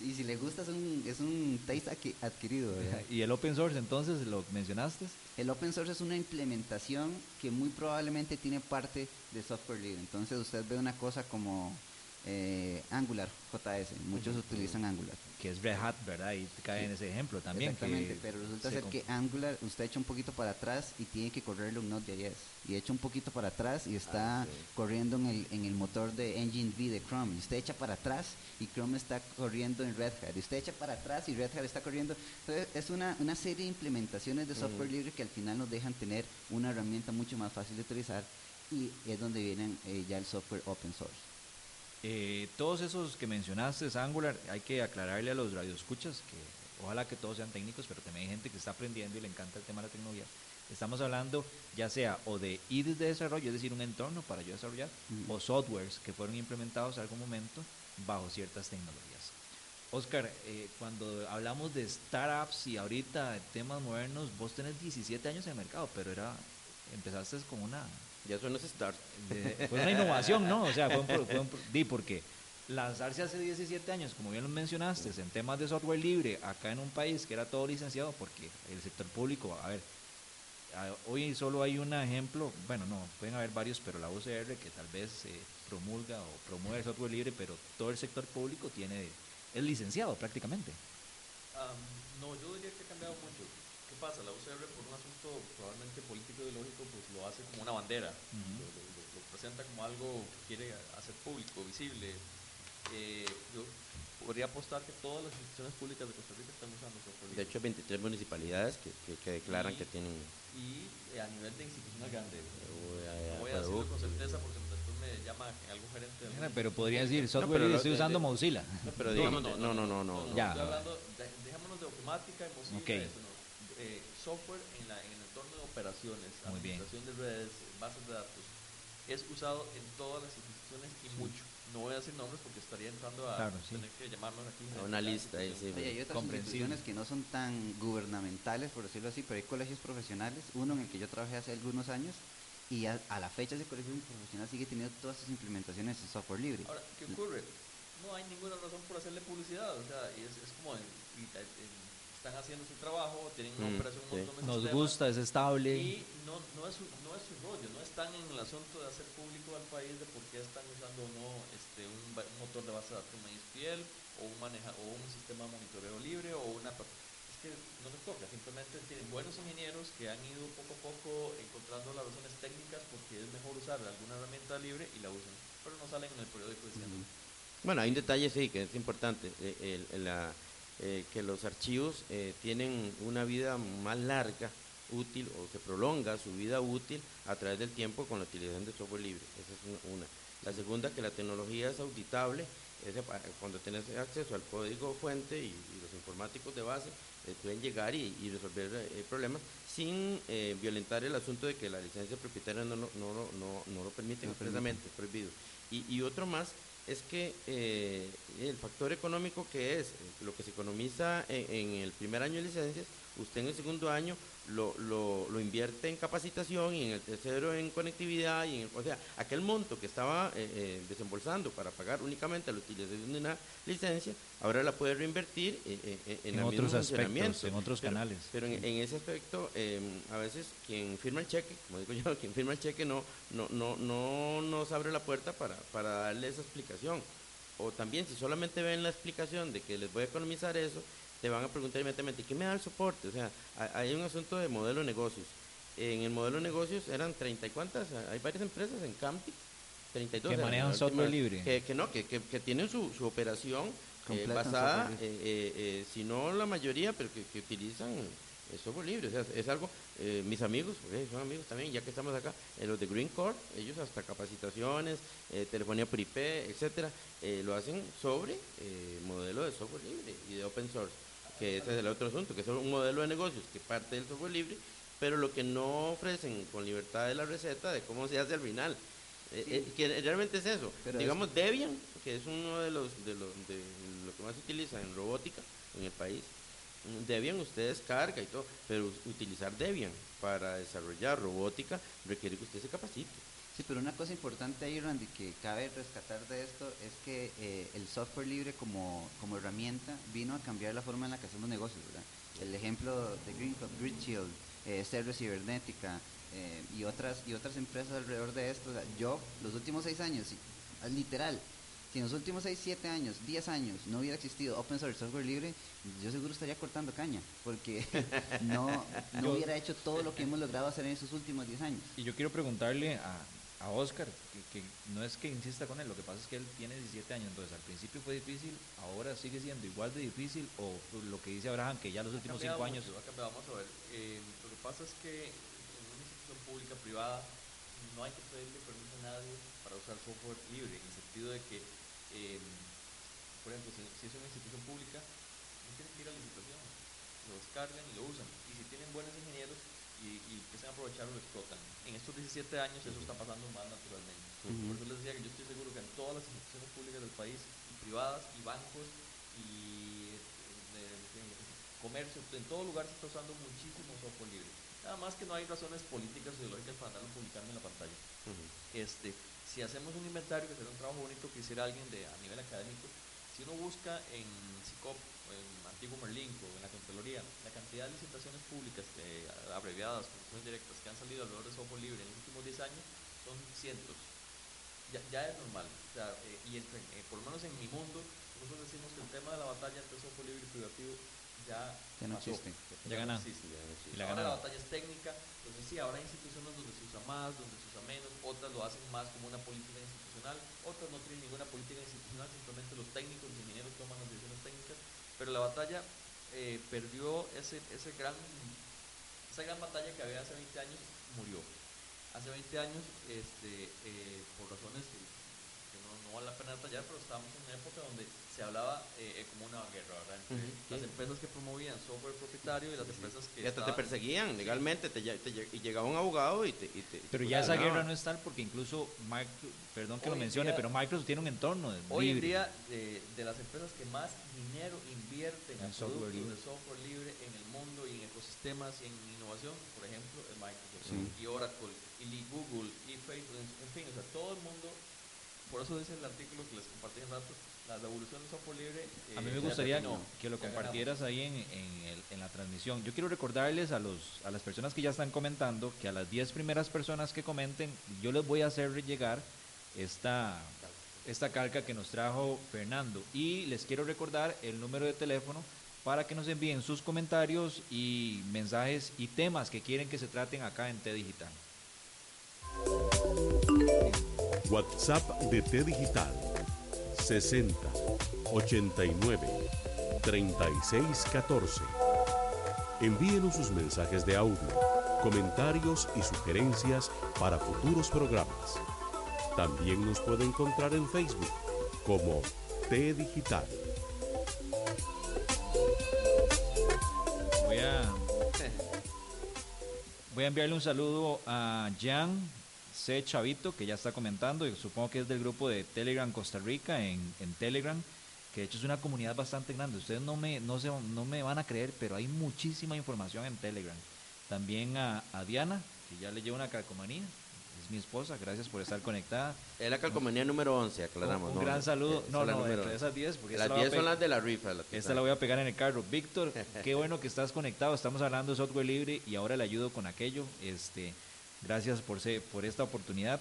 y si le gusta es un, es un taste adqui- adquirido. ¿verdad? Y el open source, entonces, lo mencionaste. El open source es una implementación que muy probablemente tiene parte de software libre. Entonces usted ve una cosa como eh, Angular, JS. Muchos utilizan Angular. que es Red Hat, ¿verdad? Y cae en ese ejemplo también. Exactamente, pero resulta se ser que Angular usted echa un poquito para atrás y tiene que correrlo en Node.js. Y echa un poquito para atrás y está Ah, sí. corriendo en el, en el motor de Engine V de Chrome. Y usted echa para atrás y Chrome está corriendo en Red Hat. Y usted echa para atrás y Red Hat está corriendo. Entonces es una, una serie de implementaciones de software libre que al final nos dejan tener una herramienta mucho más fácil de utilizar y es donde vienen eh, ya el software open source. Eh, todos esos que mencionaste, Angular, hay que aclararle a los radioescuchas que ojalá que todos sean técnicos, pero también hay gente que está aprendiendo y le encanta el tema de la tecnología. Estamos hablando ya sea o de IDs de desarrollo, es decir, un entorno para yo desarrollar, o softwares que fueron implementados en algún momento bajo ciertas tecnologías. Oscar, eh, cuando hablamos de startups y ahorita temas modernos, vos tenés 17 años en el mercado, pero era empezaste con una Ya eso no es start. de- fue una innovación, ¿no? O sea, fue un, pro- fue un pro- di, porque lanzarse hace 17 años, como bien lo mencionaste, en temas de software libre, acá en un país que era todo licenciado, porque el sector público, a ver, hoy solo hay un ejemplo, bueno, no, pueden haber varios, pero la UCR que tal vez eh, promulga o promueve el software libre, pero todo el sector público tiene es licenciado prácticamente. Am, no, yo diría que ha cambiado mucho. ¿Qué pasa? La UCR, por un asunto probablemente político ideológico, pues lo hace como una bandera. lo, lo- lo- lo presenta como algo que quiere hacer público, visible. Eh, yo podría apostar que todas las instituciones públicas de Costa Rica están usando software De hecho, 23 municipalidades que, que, que declaran Y- que tienen. y eh, a nivel de institucional grande. Uy, ay, No voy a decirlo con certeza porque después me llama algún gerente del Pero podría decir, No, software pero libre, lo- estoy usando de- Mozilla. No, pero digamos, no, no, no, no. no, Ya. Estoy hablando, de- dejémonos de ofimática, Mozilla, Ok. eso no. Eh, software en, la, en operaciones, Muy bien. administración de redes, bases de datos, es usado en todas las instituciones y mucho. No voy a decir nombres porque estaría entrando a Claro, sí. tener que llamarnos aquí. A una lista ahí, sí. Oye, hay otras instituciones que no son tan gubernamentales, por decirlo así, pero hay colegios profesionales, uno en el que yo trabajé hace algunos años, y a, a la fecha ese colegio profesional sigue teniendo todas sus implementaciones en software libre. Ahora, ¿qué ocurre? No hay ninguna razón por hacerle publicidad, o sea, y es, es como en- y- en- están haciendo su trabajo, tienen una Mm, operación, un sí. montón de Nos sistemas, gusta, es estable. Y no, no, es su, no es su rollo, no están en el asunto de hacer público al país de por qué están usando o no este, un, motor de base de datos MySQL o un, maneja, o un sistema de monitoreo libre o una... Es que no les toca, simplemente tienen buenos ingenieros que han ido poco a poco encontrando las razones técnicas porque es mejor usar alguna herramienta libre y la usan, pero no salen en el periódico diciendo... Bueno, hay un detalle, sí, que es importante. eh, el- el- la- eh, que los archivos eh, tienen una vida más larga, útil, o se prolonga su vida útil a través del tiempo con la utilización de software libre. Esa es una. La segunda, que la tecnología es auditable cuando tienes acceso al código fuente y, los informáticos de base eh, pueden llegar y, resolver eh, problemas sin violentar el asunto de que la licencia propietaria no, no, no, no, lo permite expresamente, es prohibido. Y, otro más es que el factor económico que es lo que se economiza en, en el primer año de licencias, usted en el segundo año lo, lo, lo, invierte en capacitación y en el tercero en conectividad y en o sea, aquel monto que estaba eh, eh, desembolsando para pagar únicamente la utilización de una licencia, ahora la puede reinvertir eh, en, otros aspectos, en otros canales. Pero en, ese aspecto, a veces quien firma el cheque, como digo yo, *laughs* quien firma el cheque no, no, no, no nos abre la puerta para, para darle esa explicación. O también, si solamente ven la explicación de que les voy a economizar eso, te van a preguntar inmediatamente, ¿qué me da el soporte? O sea, hay un asunto de modelo de negocios. En el modelo de negocios eran 30 y cuántas, hay varias empresas en Camping, 32. Que manejan software libre. Que, no, que, que, tienen su, su operación eh, basada, eh, eh, si no la mayoría, pero que, utilizan software libre. O sea, es algo, mis amigos, son amigos también, ya que estamos acá, los de Green Core, ellos hasta capacitaciones, telefonía por IP, etcétera, lo hacen sobre modelo de software libre y de open source que ese es el otro asunto, que es un modelo de negocios que parte del software libre, pero lo que no ofrecen con libertad de la receta de cómo se hace al final. Eh, eh, que realmente es eso. Digamos Debian, que es uno de los, de, los, de lo que más se utiliza en robótica en el país. Debian usted descarga y todo, pero utilizar Debian para desarrollar robótica requiere que usted se capacite. Sí, pero una cosa importante ahí, Randy, que cabe rescatar de esto es que eh, el software libre como, como herramienta vino a cambiar la forma en la que hacemos negocios, ¿verdad? El ejemplo de Greencode, GridShield, eh, Cerber Cibernética eh, y, otras, y otras empresas alrededor de esto. yo, los últimos seis años, literal, si en los últimos 6, 7 años, 10 años no hubiera existido open source software libre, yo seguro estaría cortando caña, porque *laughs* no, no hubiera hecho todo lo que hemos logrado hacer en esos últimos 10 años. Y yo quiero preguntarle a, a Oscar, que, no es que insista con él, lo que pasa es que él tiene 17 años, entonces al principio fue difícil, ahora sigue siendo igual de difícil, o lo que dice Abraham, que ya los últimos 5 años... Vamos a ver, eh, lo que pasa es que en una institución pública, privada, no hay que pedirle permiso a nadie para usar software libre, en el sentido de que, eh, por ejemplo, si, es una institución pública, no tienen que ir a licitación, lo descargan y lo usan, y si tienen buenos ingenieros, y, y empiezan a aprovechar o lo explotan. En estos 17 años eso está pasando más naturalmente. Por eso les decía que yo estoy seguro que en todas las instituciones públicas del país, y privadas, y bancos, y comercio, en todo lugar se está usando muchísimo software libre. Nada más que no hay razones políticas o ideológicas para andarlo publicando en la pantalla. este, si hacemos un inventario, que será un trabajo bonito que hiciera alguien de, a nivel académico, si uno busca en CICOP, en Antiguo Merlinco, en la Contraloría, la cantidad de licitaciones públicas eh, abreviadas, directas, que han salido alrededor de software libre en los últimos 10 años, son cientos. Ya, ya es normal. Eh, y eh, por lo menos en mi mundo, nosotros decimos que el tema de la batalla entre software libre y privativo ya, no existe. Ya, ya, Y la ahora la batalla es técnica, entonces sí, ahora hay instituciones donde se usa más, donde se usa menos, otras lo hacen más como una política institucional, otras no tienen ninguna política institucional, simplemente los técnicos, los ingenieros toman las decisiones técnicas pero la batalla eh, perdió ese, ese gran, esa gran batalla que había hace 20 años, murió. Hace 20 años, este, eh, por razones no, no, vale la pena detallar, pero estábamos en una época donde se hablaba eh, como una guerra, ¿verdad? las empresas que promovían software propietario y las empresas que... Y hasta te perseguían legalmente, te, y llegaba un abogado y te... pero ya esa guerra no es tal porque incluso, perdón que lo mencione, pero Microsoft tiene un entorno Hoy en día, de, las empresas que más dinero invierten en, software libre. de software libre en el mundo y en ecosistemas y en innovación, por ejemplo, es Microsoft. Y Oracle y Google y Facebook, en fin, o sea, todo el mundo, por eso dice el artículo que les compartí en rato, la revolución del software libre. a mí me eh, gustaría que lo compartieras ahí en, en, la transmisión. Yo quiero recordarles a, los, a las personas que ya están comentando que a las 10 primeras personas que comenten, yo les voy a hacer llegar esta, esta calca que nos trajo Fernando. Y les quiero recordar el número de teléfono para que nos envíen sus comentarios y mensajes y temas que quieren que se traten acá en T Digital. WhatsApp de T Digital 60 89 36 14. Envíenos sus mensajes de audio, comentarios y sugerencias para futuros programas. También nos puede encontrar en Facebook como T Digital. Voy a, voy a enviarle un saludo a Jan C. Chavito, que ya está comentando, y supongo que es del grupo de Telegram Costa Rica en, en Telegram, que de hecho es una comunidad bastante grande. Ustedes no me, no, se, no me van a creer, pero hay muchísima información en Telegram. También a, a Diana, que ya le lleva una calcomanía, es mi esposa, gracias por estar conectada. Es la calcomanía número 11, aclaramos. Un, ¿no? gran saludo. No, no, número entre esas 10, porque Las esta la voy a 10 son las de la rifa. Esta la voy a pegar en el carro. Víctor, *laughs* qué bueno que estás conectado. Estamos hablando de software libre y ahora le ayudo con aquello. Este, gracias por, se- por esta oportunidad.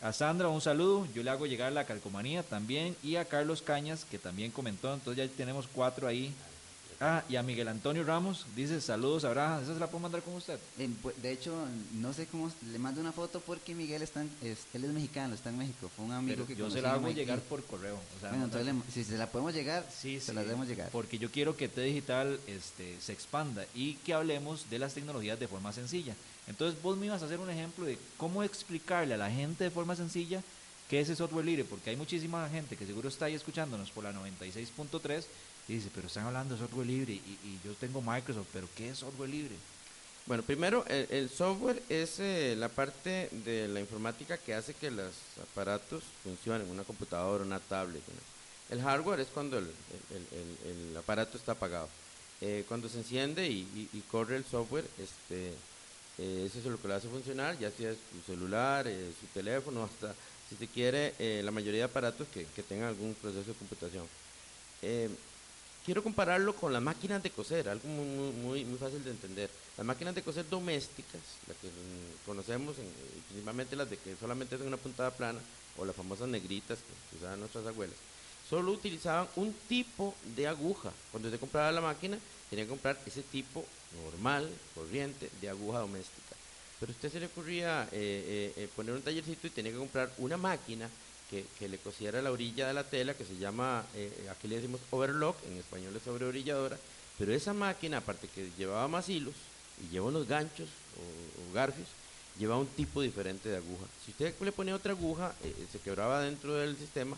A Sandra, un saludo. Yo le hago llegar la calcomanía también. Y a Carlos Cañas, que también comentó. Entonces ya tenemos cuatro ahí. Ah, y a Miguel Antonio Ramos. Dice saludos, Abraham. ¿Esa se la puedo mandar con usted? Eh, pu- de hecho, no sé cómo le mando una foto porque Miguel está en- es, él es mexicano, está en México. Fue un amigo Pero que yo se la hago llegar por correo. O sea, Bueno, entonces le- si se la podemos llegar, Sí, se sí, la debemos llegar. Porque yo quiero que T Digital este, se expanda y que hablemos de las tecnologías de forma sencilla. Entonces vos me ibas a hacer un ejemplo de cómo explicarle a la gente de forma sencilla qué es el software libre, porque hay muchísima gente que seguro está ahí escuchándonos por la 96.3 y dice, pero están hablando de software libre y, yo tengo Microsoft, pero ¿qué es software libre? Bueno, primero, el, software es eh, la parte de la informática que hace que los aparatos funcionen, una computadora, una tablet. El hardware es cuando el, aparato está apagado. Eh, cuando se enciende y corre el software, este, eh, eso es lo que lo hace funcionar, ya sea su celular, eh, su teléfono, hasta si se quiere, eh, la mayoría de aparatos que, que tengan algún proceso de computación. Eh, quiero compararlo con las máquinas de coser, algo muy, muy, muy, fácil de entender. Las máquinas de coser domésticas, las que mm, conocemos, en- eh, principalmente las de que solamente hacen una puntada plana, o las famosas negritas que, que usaban nuestras abuelas, solo utilizaban un tipo de aguja. Cuando usted compraba la máquina, tenía que comprar ese tipo normal, corriente, de aguja doméstica. Pero a usted se le ocurría eh, eh, eh, poner un tallercito y tenía que comprar una máquina que, que le cosiera la orilla de la tela, que se llama, aquí le decimos overlock, en español es sobreorilladora, pero esa máquina, aparte que llevaba más hilos y lleva unos ganchos o, garfios, lleva un tipo diferente de aguja. Si usted le ponía otra aguja, se quebraba dentro del sistema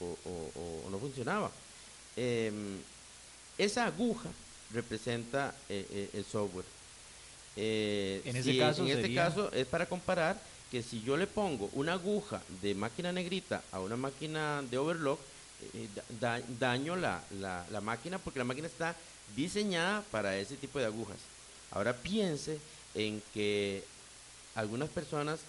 o no funcionaba. Em, esa aguja representa eh, eh, el software. Eh, En ese si- caso en este caso es para comparar que si yo le pongo una aguja de máquina negrita a una máquina de overlock, da- daño la, la- la máquina porque la máquina está diseñada para ese tipo de agujas. Ahora piense en que algunas personas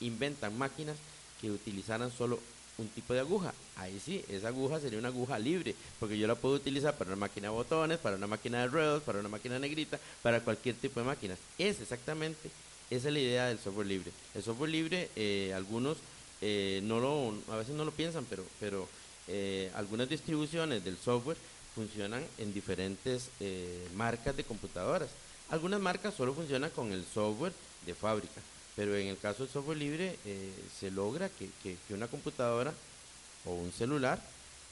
inventan máquinas que utilizaran solo un tipo de aguja. Ahí sí, esa aguja sería una aguja libre, porque yo la puedo utilizar para una máquina de botones, para una máquina de ruedos, para una máquina negrita, para cualquier tipo de máquinas. Es exactamente, esa es la idea del software libre. El software libre, eh, algunos eh, no lo, a veces no lo piensan, pero, pero eh, algunas distribuciones del software funcionan en diferentes eh, marcas de computadoras. Algunas marcas solo funcionan con el software de fábrica, pero en el caso del software libre eh, se logra que, que- una computadora o un celular,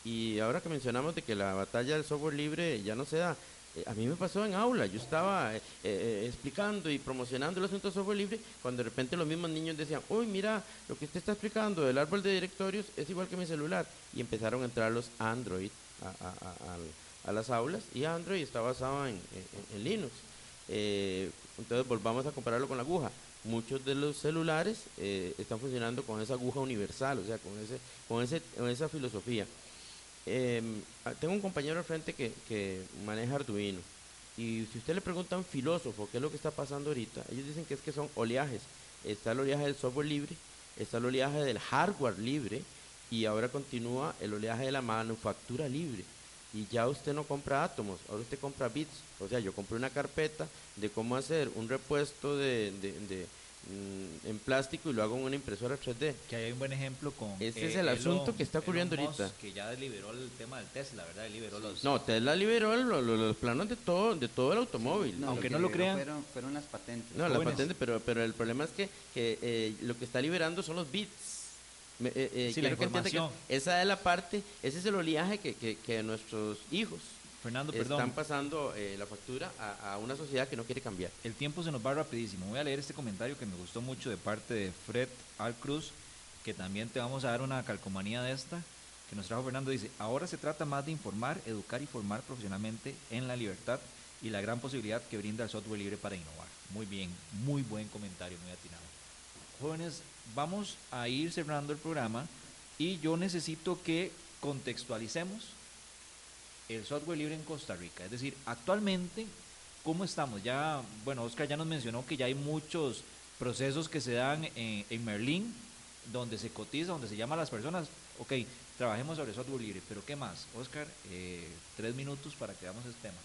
y ahora que mencionamos de que la batalla del software libre ya no se da, eh, a mí me pasó en aula, yo estaba eh, eh, explicando y promocionando el asunto del software libre, cuando de repente los mismos niños decían, uy, mira, lo que usted está explicando del árbol de directorios es igual que mi celular, y empezaron a entrar los Android a, a- a- las aulas, y Android está basado en, en- en Linux. Eh, entonces volvamos a compararlo con la aguja. Muchos de los celulares eh, están funcionando con esa aguja universal, o sea, con, ese, con, ese, con esa filosofía. Eh, ah, tengo un compañero al frente que, que maneja Arduino. Y si usted le pregunta a un filósofo qué es lo que está pasando ahorita, ellos dicen que es que son oleajes. Está el oleaje del software libre, está el oleaje del hardware libre y ahora continúa el oleaje de la manufactura libre. Y ya usted no compra átomos, ahora usted compra bits. O sea, yo compré una carpeta de cómo hacer un repuesto de, de- de, mm, en plástico y lo hago en una impresora 3D. Que hay un buen ejemplo con... eh, Ese es el asunto que está ocurriendo Elon Musk, ahorita. Que ya liberó el tema del Tesla, ¿verdad? Liberó los... No, Tesla liberó lo- lo- los planos de todo, de todo el automóvil. No, Aunque que no lo crean. Fueron, fueron las patentes. No, la jóvenes. patente, pero, pero el problema es que, que, eh, lo que está liberando son los bits. Eh, eh, Sí, la que esa es la parte, ese es el oleaje que, que, que nuestros hijos Fernando, están pasando eh, la factura a, a una sociedad que no quiere cambiar. El tiempo se nos va rapidísimo. Voy a leer este comentario que me gustó mucho de parte de Fred Alcruz, que también te vamos a dar una calcomanía de esta, que nos trajo Fernando, dice, ahora se trata más de informar, educar y formar profesionalmente en la libertad y la gran posibilidad que brinda el software libre para innovar. Muy bien, muy buen comentario, muy atinado. Jóvenes, vamos a ir cerrando el programa y yo necesito que contextualicemos el software libre en Costa Rica. Es decir, actualmente, ¿cómo estamos? Ya, bueno, Oscar ya nos mencionó que ya hay muchos procesos que se dan en, en Merlín, donde se cotiza, donde se llama a las personas, ok, trabajemos sobre software libre, pero ¿qué más? Oscar, eh, tres minutos para que veamos este tema.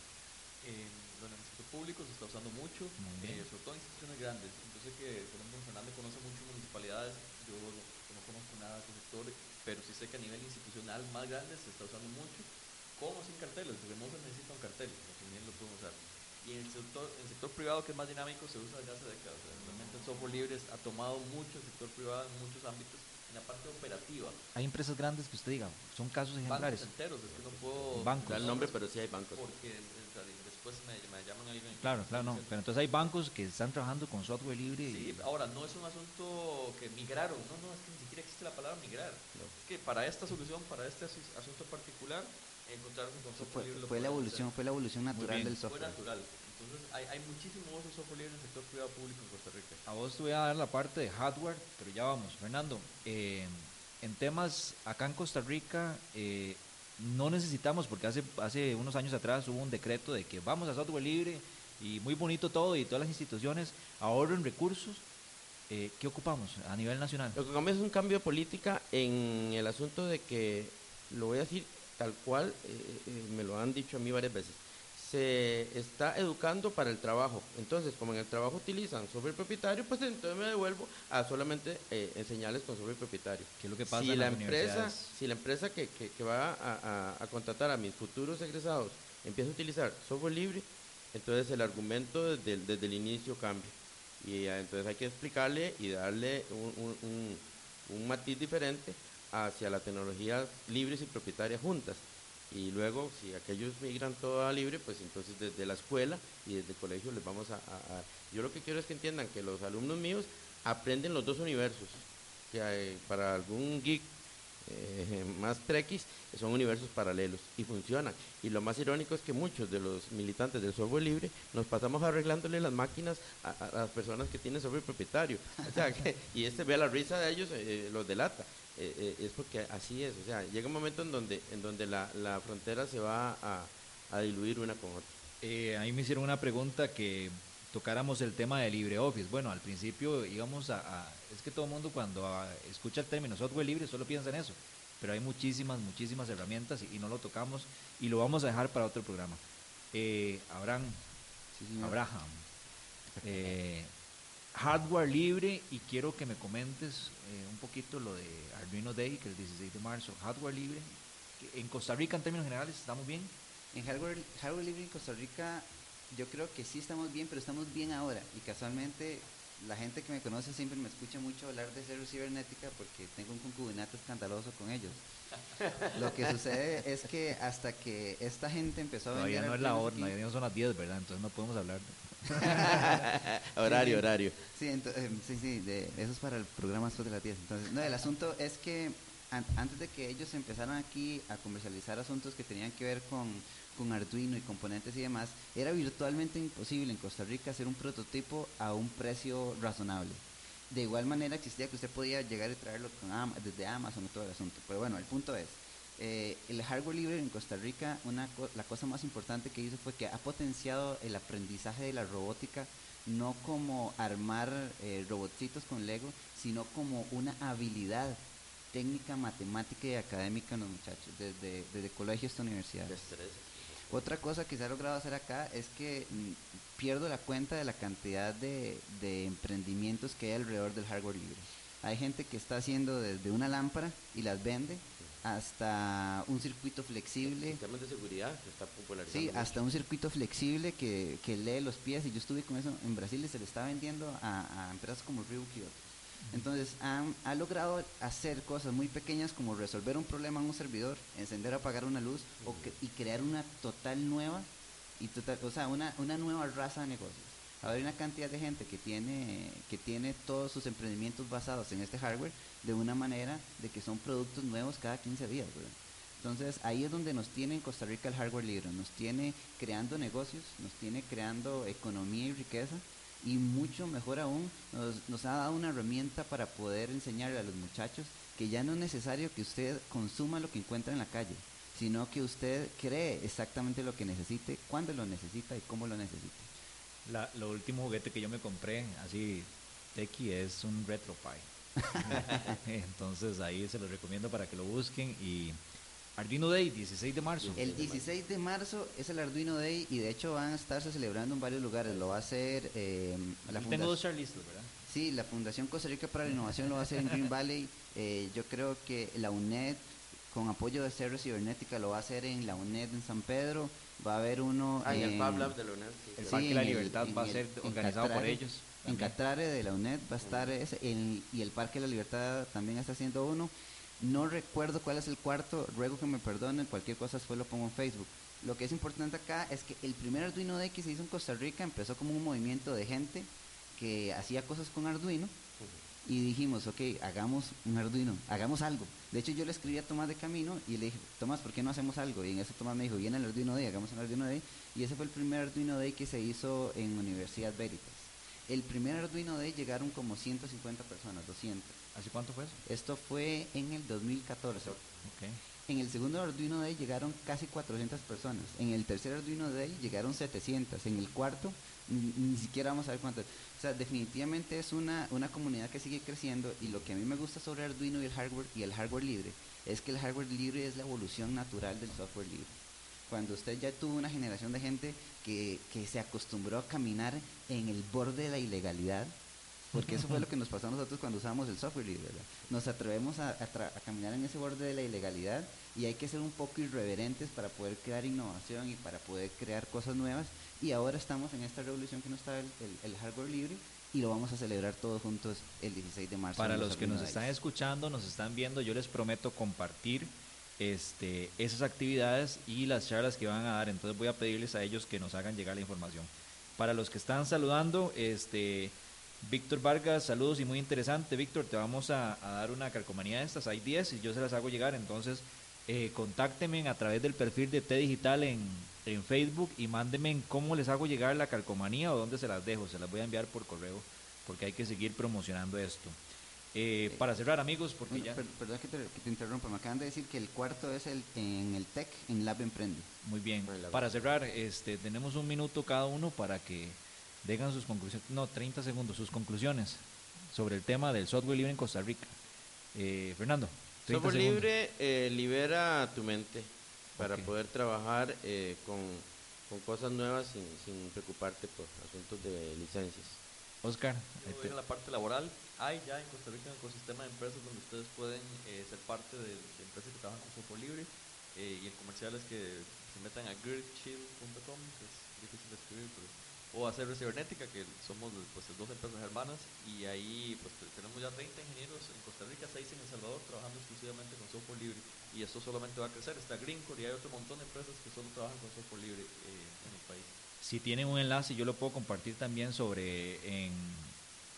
En bueno, en el sector público se está usando mucho, eh, sobre todo en instituciones grandes. Yo sé que, Fernando conoce mucho municipalidades, yo no, no conozco nada de ese sector, pero sí sé que a nivel institucional más grande se está usando mucho. ¿Cómo sin carteles? Porque no se necesita un cartel, también lo pueden usar. Y en el sector, en el sector privado, que es más dinámico, se usa desde hace décadas. O sea, realmente el software libre ha tomado mucho el sector privado en muchos ámbitos, en la parte operativa. Hay empresas grandes que usted diga, son casos Bancos ejemplares. enteros, es que no puedo Bancos. Da el nombre, pero sí hay bancos. porque o sea, después me, me llaman alguien. Claro, claro, no. Pero entonces hay bancos que están trabajando con software libre. Sí, y, ahora no es un asunto que migraron, no, no, es que ni siquiera existe la palabra migrar. Es que para esta solución, para este asu- asunto particular, encontraron un Eso software fue, libre lo fue la evolución, hacer. fue la evolución natural del Fue software. natural. Entonces hay, hay muchísimo uso de software libre en el sector privado público en Costa Rica. a vos te voy a dar la parte de hardware, pero ya vamos. Fernando, eh, en temas acá en Costa Rica, eh, no necesitamos, porque hace, hace unos años atrás hubo un decreto de que vamos a software libre y muy bonito todo y todas las instituciones ahorren recursos. Eh, ¿Qué ocupamos a nivel nacional? Lo que cambia es un cambio de política en el asunto de que, lo voy a decir tal cual, eh, eh, me lo han dicho a mí varias veces, se está educando para el trabajo. Entonces, como en el trabajo utilizan software propietario, pues entonces me devuelvo a solamente eh, enseñarles con software propietario. ¿Qué es lo que pasa si en la empresa, si la empresa que, que- que va a, a- a contratar a mis futuros egresados empieza a utilizar software libre, entonces el argumento desde, el- desde el inicio cambia. Y eh, entonces hay que explicarle y darle un, un- un- un matiz diferente hacia las tecnologías libres y propietarias juntas. Y luego, si aquellos migran todo a libre, pues entonces desde la escuela y desde el colegio les vamos a, a- a- Yo lo que quiero es que entiendan que los alumnos míos aprenden los dos universos, que hay- para algún geek eh, más trekkies son universos paralelos y funcionan. Y lo más irónico es que muchos de los militantes del software libre nos pasamos arreglándole las máquinas a, las personas que tienen software propietario. O sea, que- y este ve la risa de ellos, eh, los delata. Eh, eh, es porque así es. O sea, llega un momento en donde, en donde la, la frontera se va a, a diluir una con otra. Eh, ahí me hicieron una pregunta que tocáramos el tema de LibreOffice. Bueno, al principio íbamos a, a- es que todo el mundo cuando ah, escucha el término software libre solo piensa en eso, pero hay muchísimas, muchísimas herramientas y, y no lo tocamos y lo vamos a dejar para otro programa. Eh, Abraham, Sí. Abraham, eh, hardware libre y quiero que me comentes eh, un poquito lo de Arduino Day, que es el 16 de marzo, hardware libre. En Costa Rica, en términos generales, ¿estamos bien? En hardware, hardware libre en Costa Rica, yo creo que sí estamos bien, pero estamos bien ahora. Y casualmente, la gente que me conoce siempre me escucha mucho hablar de cero cibernética porque tengo un concubinato escandaloso con ellos. *laughs* Lo que sucede es que hasta que esta gente empezó a Todavía vender no es la hora, aquí- todavía no son las 10, ¿verdad? Entonces no podemos hablar. *laughs* horario, horario. Sí, ento- eh, sí, sí, de, eso es para el programa después de las 10. Entonces, no, el asunto es que an- antes de que ellos empezaran aquí a comercializar asuntos que tenían que ver con, con Arduino y componentes y demás, era virtualmente imposible en Costa Rica hacer un prototipo a un precio razonable. De igual manera existía que usted podía llegar y traerlo con desde Amazon y todo el asunto. Pero bueno, el punto es, eh, el hardware libre en Costa Rica, una co- la cosa más importante que hizo fue que ha potenciado el aprendizaje de la robótica no como armar eh, robotcitos con Lego, sino como una habilidad técnica, matemática y académica en los muchachos, desde, desde colegio hasta universidad. Otra cosa que se ha logrado hacer acá es que mm, pierdo la cuenta de la cantidad de, de emprendimientos que hay alrededor del hardware libre. Hay gente que está haciendo desde una lámpara y las vende hasta un circuito flexible. Sistemas de seguridad se está popularizando. Sí, mucho. hasta un circuito flexible que, que lee los pies y yo estuve con eso en Brasil y se le está vendiendo a, a empresas como otros. Entonces han, ha logrado hacer cosas muy pequeñas como resolver un problema en un servidor, encender o apagar una luz o que- y crear una total nueva y total, o sea, una, una nueva raza de negocios. Va a haber una cantidad de gente que tiene, que tiene todos sus emprendimientos basados en este hardware de una manera de que son productos nuevos cada 15 días, ¿verdad? Entonces ahí es donde nos tiene en Costa Rica el hardware libre, nos tiene creando negocios, nos tiene creando economía y riqueza y mucho mejor aún nos, nos ha dado una herramienta para poder enseñarle a los muchachos que ya no es necesario que usted consuma lo que encuentra en la calle, sino que usted cree exactamente lo que necesite, cuándo lo necesita y cómo lo necesita. La, lo último juguete que yo me compré, así, Tequi, es un RetroPie. *laughs* *laughs* Entonces ahí se los recomiendo para que lo busquen y Arduino Day, 16 de marzo. El 16 de marzo es el Arduino Day y de hecho van a estarse celebrando en varios lugares. Lo va a hacer eh, la Tengo dos fundación. listos, ¿verdad? Sí, la Fundación Costa Rica para la Innovación lo va a hacer en Green Valley. Eh, yo creo que la UNED, con apoyo de Cerro Cibernética, lo va a hacer en la UNED en San Pedro. Va a haber uno Ah, en el Lab de la UNED. sí, El sí. Parque en La Libertad va a ser organizado por ellos. En. Catrare de la UNED va a estar ese, el- y el Parque de la Libertad también está haciendo uno. No recuerdo cuál es el cuarto, ruego que me perdonen, cualquier cosa después lo pongo en Facebook. Lo que es importante acá es que el primer Arduino que se hizo en Costa Rica empezó como un movimiento de gente que hacía cosas con Arduino y dijimos, ok, hagamos un Arduino, hagamos algo. De hecho, yo le escribí a Tomás de Camino y le dije, Tomás, ¿por qué no hacemos algo? Y en eso Tomás me dijo, viene el Arduino Day, hagamos un Arduino Day. Y ese fue el primer Arduino Day que se hizo en Universidad Veritas. El primer Arduino Day llegaron como 150 personas, 200. ¿Hace cuánto fue eso? Esto fue en el 2014. Ok. En el segundo Arduino Day llegaron casi 400 personas. En el tercer Arduino Day llegaron 700. En el cuarto ni, ni siquiera vamos a ver cuántas. O sea, definitivamente es una, una comunidad que sigue creciendo y lo que a mí me gusta sobre Arduino y el hardware y el hardware libre es que el hardware libre es la evolución natural del software libre. Cuando usted ya tuvo una generación de gente que, que se acostumbró a caminar en el borde de la ilegalidad, porque eso fue lo que nos pasó a nosotros cuando usábamos el software libre, ¿verdad? Nos atrevemos a, a a caminar en ese borde de la ilegalidad y hay que ser un poco irreverentes para poder crear innovación y para poder crear cosas nuevas. Y ahora estamos en esta revolución que nos trae el, el- el hardware libre y lo vamos a celebrar todos juntos el 16 de marzo. Para los que nos están escuchando, nos están viendo, yo les prometo compartir este, esas actividades y las charlas que van a dar. Entonces voy a pedirles a ellos que nos hagan llegar la información. Para los que están saludando, este, Víctor Vargas, saludos y muy interesante. Víctor, te vamos a, a dar una calcomanía de estas. Hay 10 y yo se las hago llegar. Entonces, eh, contáctenme a través del perfil de T Digital en, en Facebook y mándenme cómo les hago llegar la calcomanía o dónde se las dejo. Se las voy a enviar por correo porque hay que seguir promocionando esto. Eh, para cerrar, amigos, porque Bueno, ya. per- perdón que te, que te interrumpa, me acaban de decir que el cuarto es el en el TEC, en Lab Emprende. Muy bien. Para cerrar, este, tenemos un minuto cada uno para que digan sus conclusiones. No, 30 segundos, sus conclusiones sobre el tema del software libre en Costa Rica. Eh, Fernando. 30 Software segundos. libre eh, libera tu mente para poder trabajar eh, con, con cosas nuevas sin, sin preocuparte por asuntos de licencias. Oscar. Yo voy a la parte laboral. Hay ya en Costa Rica un ecosistema de empresas donde ustedes pueden eh, ser parte de, de empresas que trabajan con software libre eh, y el comercial es que se metan a gearchill.com, que es difícil de escribir, pero, o a CR Cibernética, que somos pues, dos empresas hermanas y ahí pues, te- tenemos ya 30 ingenieros en Costa Rica, 6 en El Salvador, trabajando exclusivamente con software libre y esto solamente va a crecer. Está Greencore y hay otro montón de empresas que solo trabajan con software libre eh, en el país. Si tienen un enlace, yo lo puedo compartir también sobre en,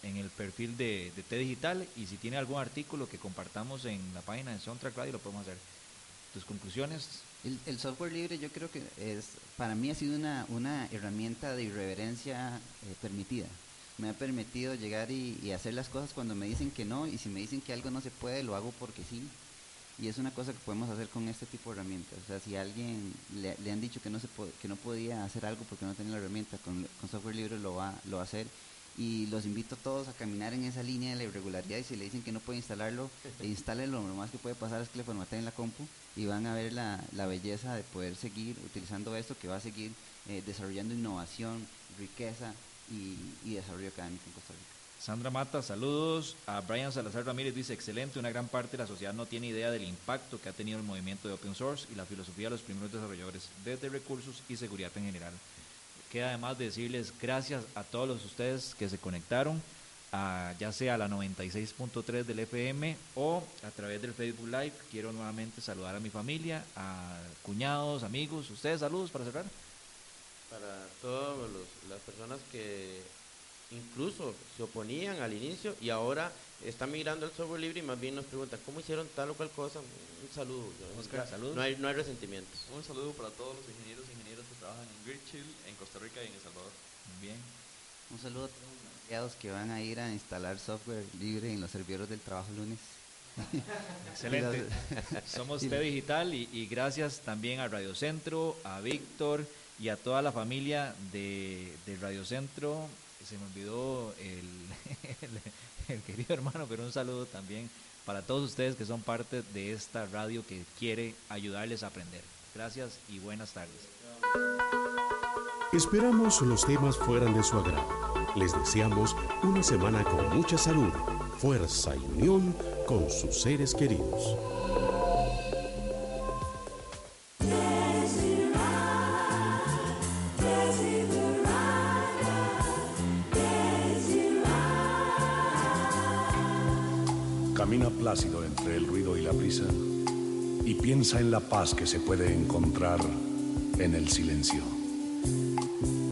en el perfil de, de T Digital y si tiene algún artículo que compartamos en la página de Soundtrack Radio, lo podemos hacer. Tus conclusiones. El, el software libre yo creo que es, para mí ha sido una, una herramienta de irreverencia eh, permitida. Me ha permitido llegar y, hacer las cosas cuando me dicen que no y si me dicen que algo no se puede, lo hago porque sí. Y es una cosa que podemos hacer con este tipo de herramientas. O sea, si alguien le, han dicho que no, se que no podía hacer algo porque no tenía la herramienta, con, con software libre lo va, lo va a hacer. Y los invito a todos a caminar en esa línea de la irregularidad y si le dicen que no puede instalarlo, *laughs* instálenlo. Lo más que puede pasar es que le formateen la compu y van a ver la, la belleza de poder seguir utilizando esto que va a seguir eh, desarrollando innovación, riqueza y, y desarrollo académico en Costa Rica. Sandra Mata, saludos. A Brian Salazar Ramírez dice, excelente, una gran parte de la sociedad no tiene idea del impacto que ha tenido el movimiento de open source y la filosofía de los primeros desarrolladores desde recursos y seguridad en general. Queda además de decirles gracias a todos los ustedes que se conectaron, a, ya sea a la 96.3 del FM o a través del Facebook Live. Quiero nuevamente saludar a mi familia, a cuñados, amigos. Ustedes saludos para cerrar. para todas las personas que incluso se oponían al inicio y ahora están migrando al software libre y más bien nos preguntan cómo hicieron tal o cual cosa. Un saludo. Oscar, saludos. No hay, no hay resentimientos. Un saludo para todos los ingenieros y ingenieras trabajan en Gridchill, en Costa Rica y en El Salvador. Bien. Un saludo a todos los empleados que van a ir a instalar software libre en los servidores del trabajo lunes. *laughs* Excelente. Somos T Digital y, y gracias también a Radio Centro, a Víctor y a toda la familia de, de Radio Centro. Se me olvidó el, *laughs* el- el querido hermano, pero un saludo también para todos ustedes que son parte de esta radio que quiere ayudarles a aprender. Gracias y buenas tardes. Esperamos los temas fueran de su agrado. Les deseamos una semana con mucha salud, fuerza y unión con sus seres queridos. Camina plácido entre el ruido y la prisa y piensa en la paz que se puede encontrar en el silencio.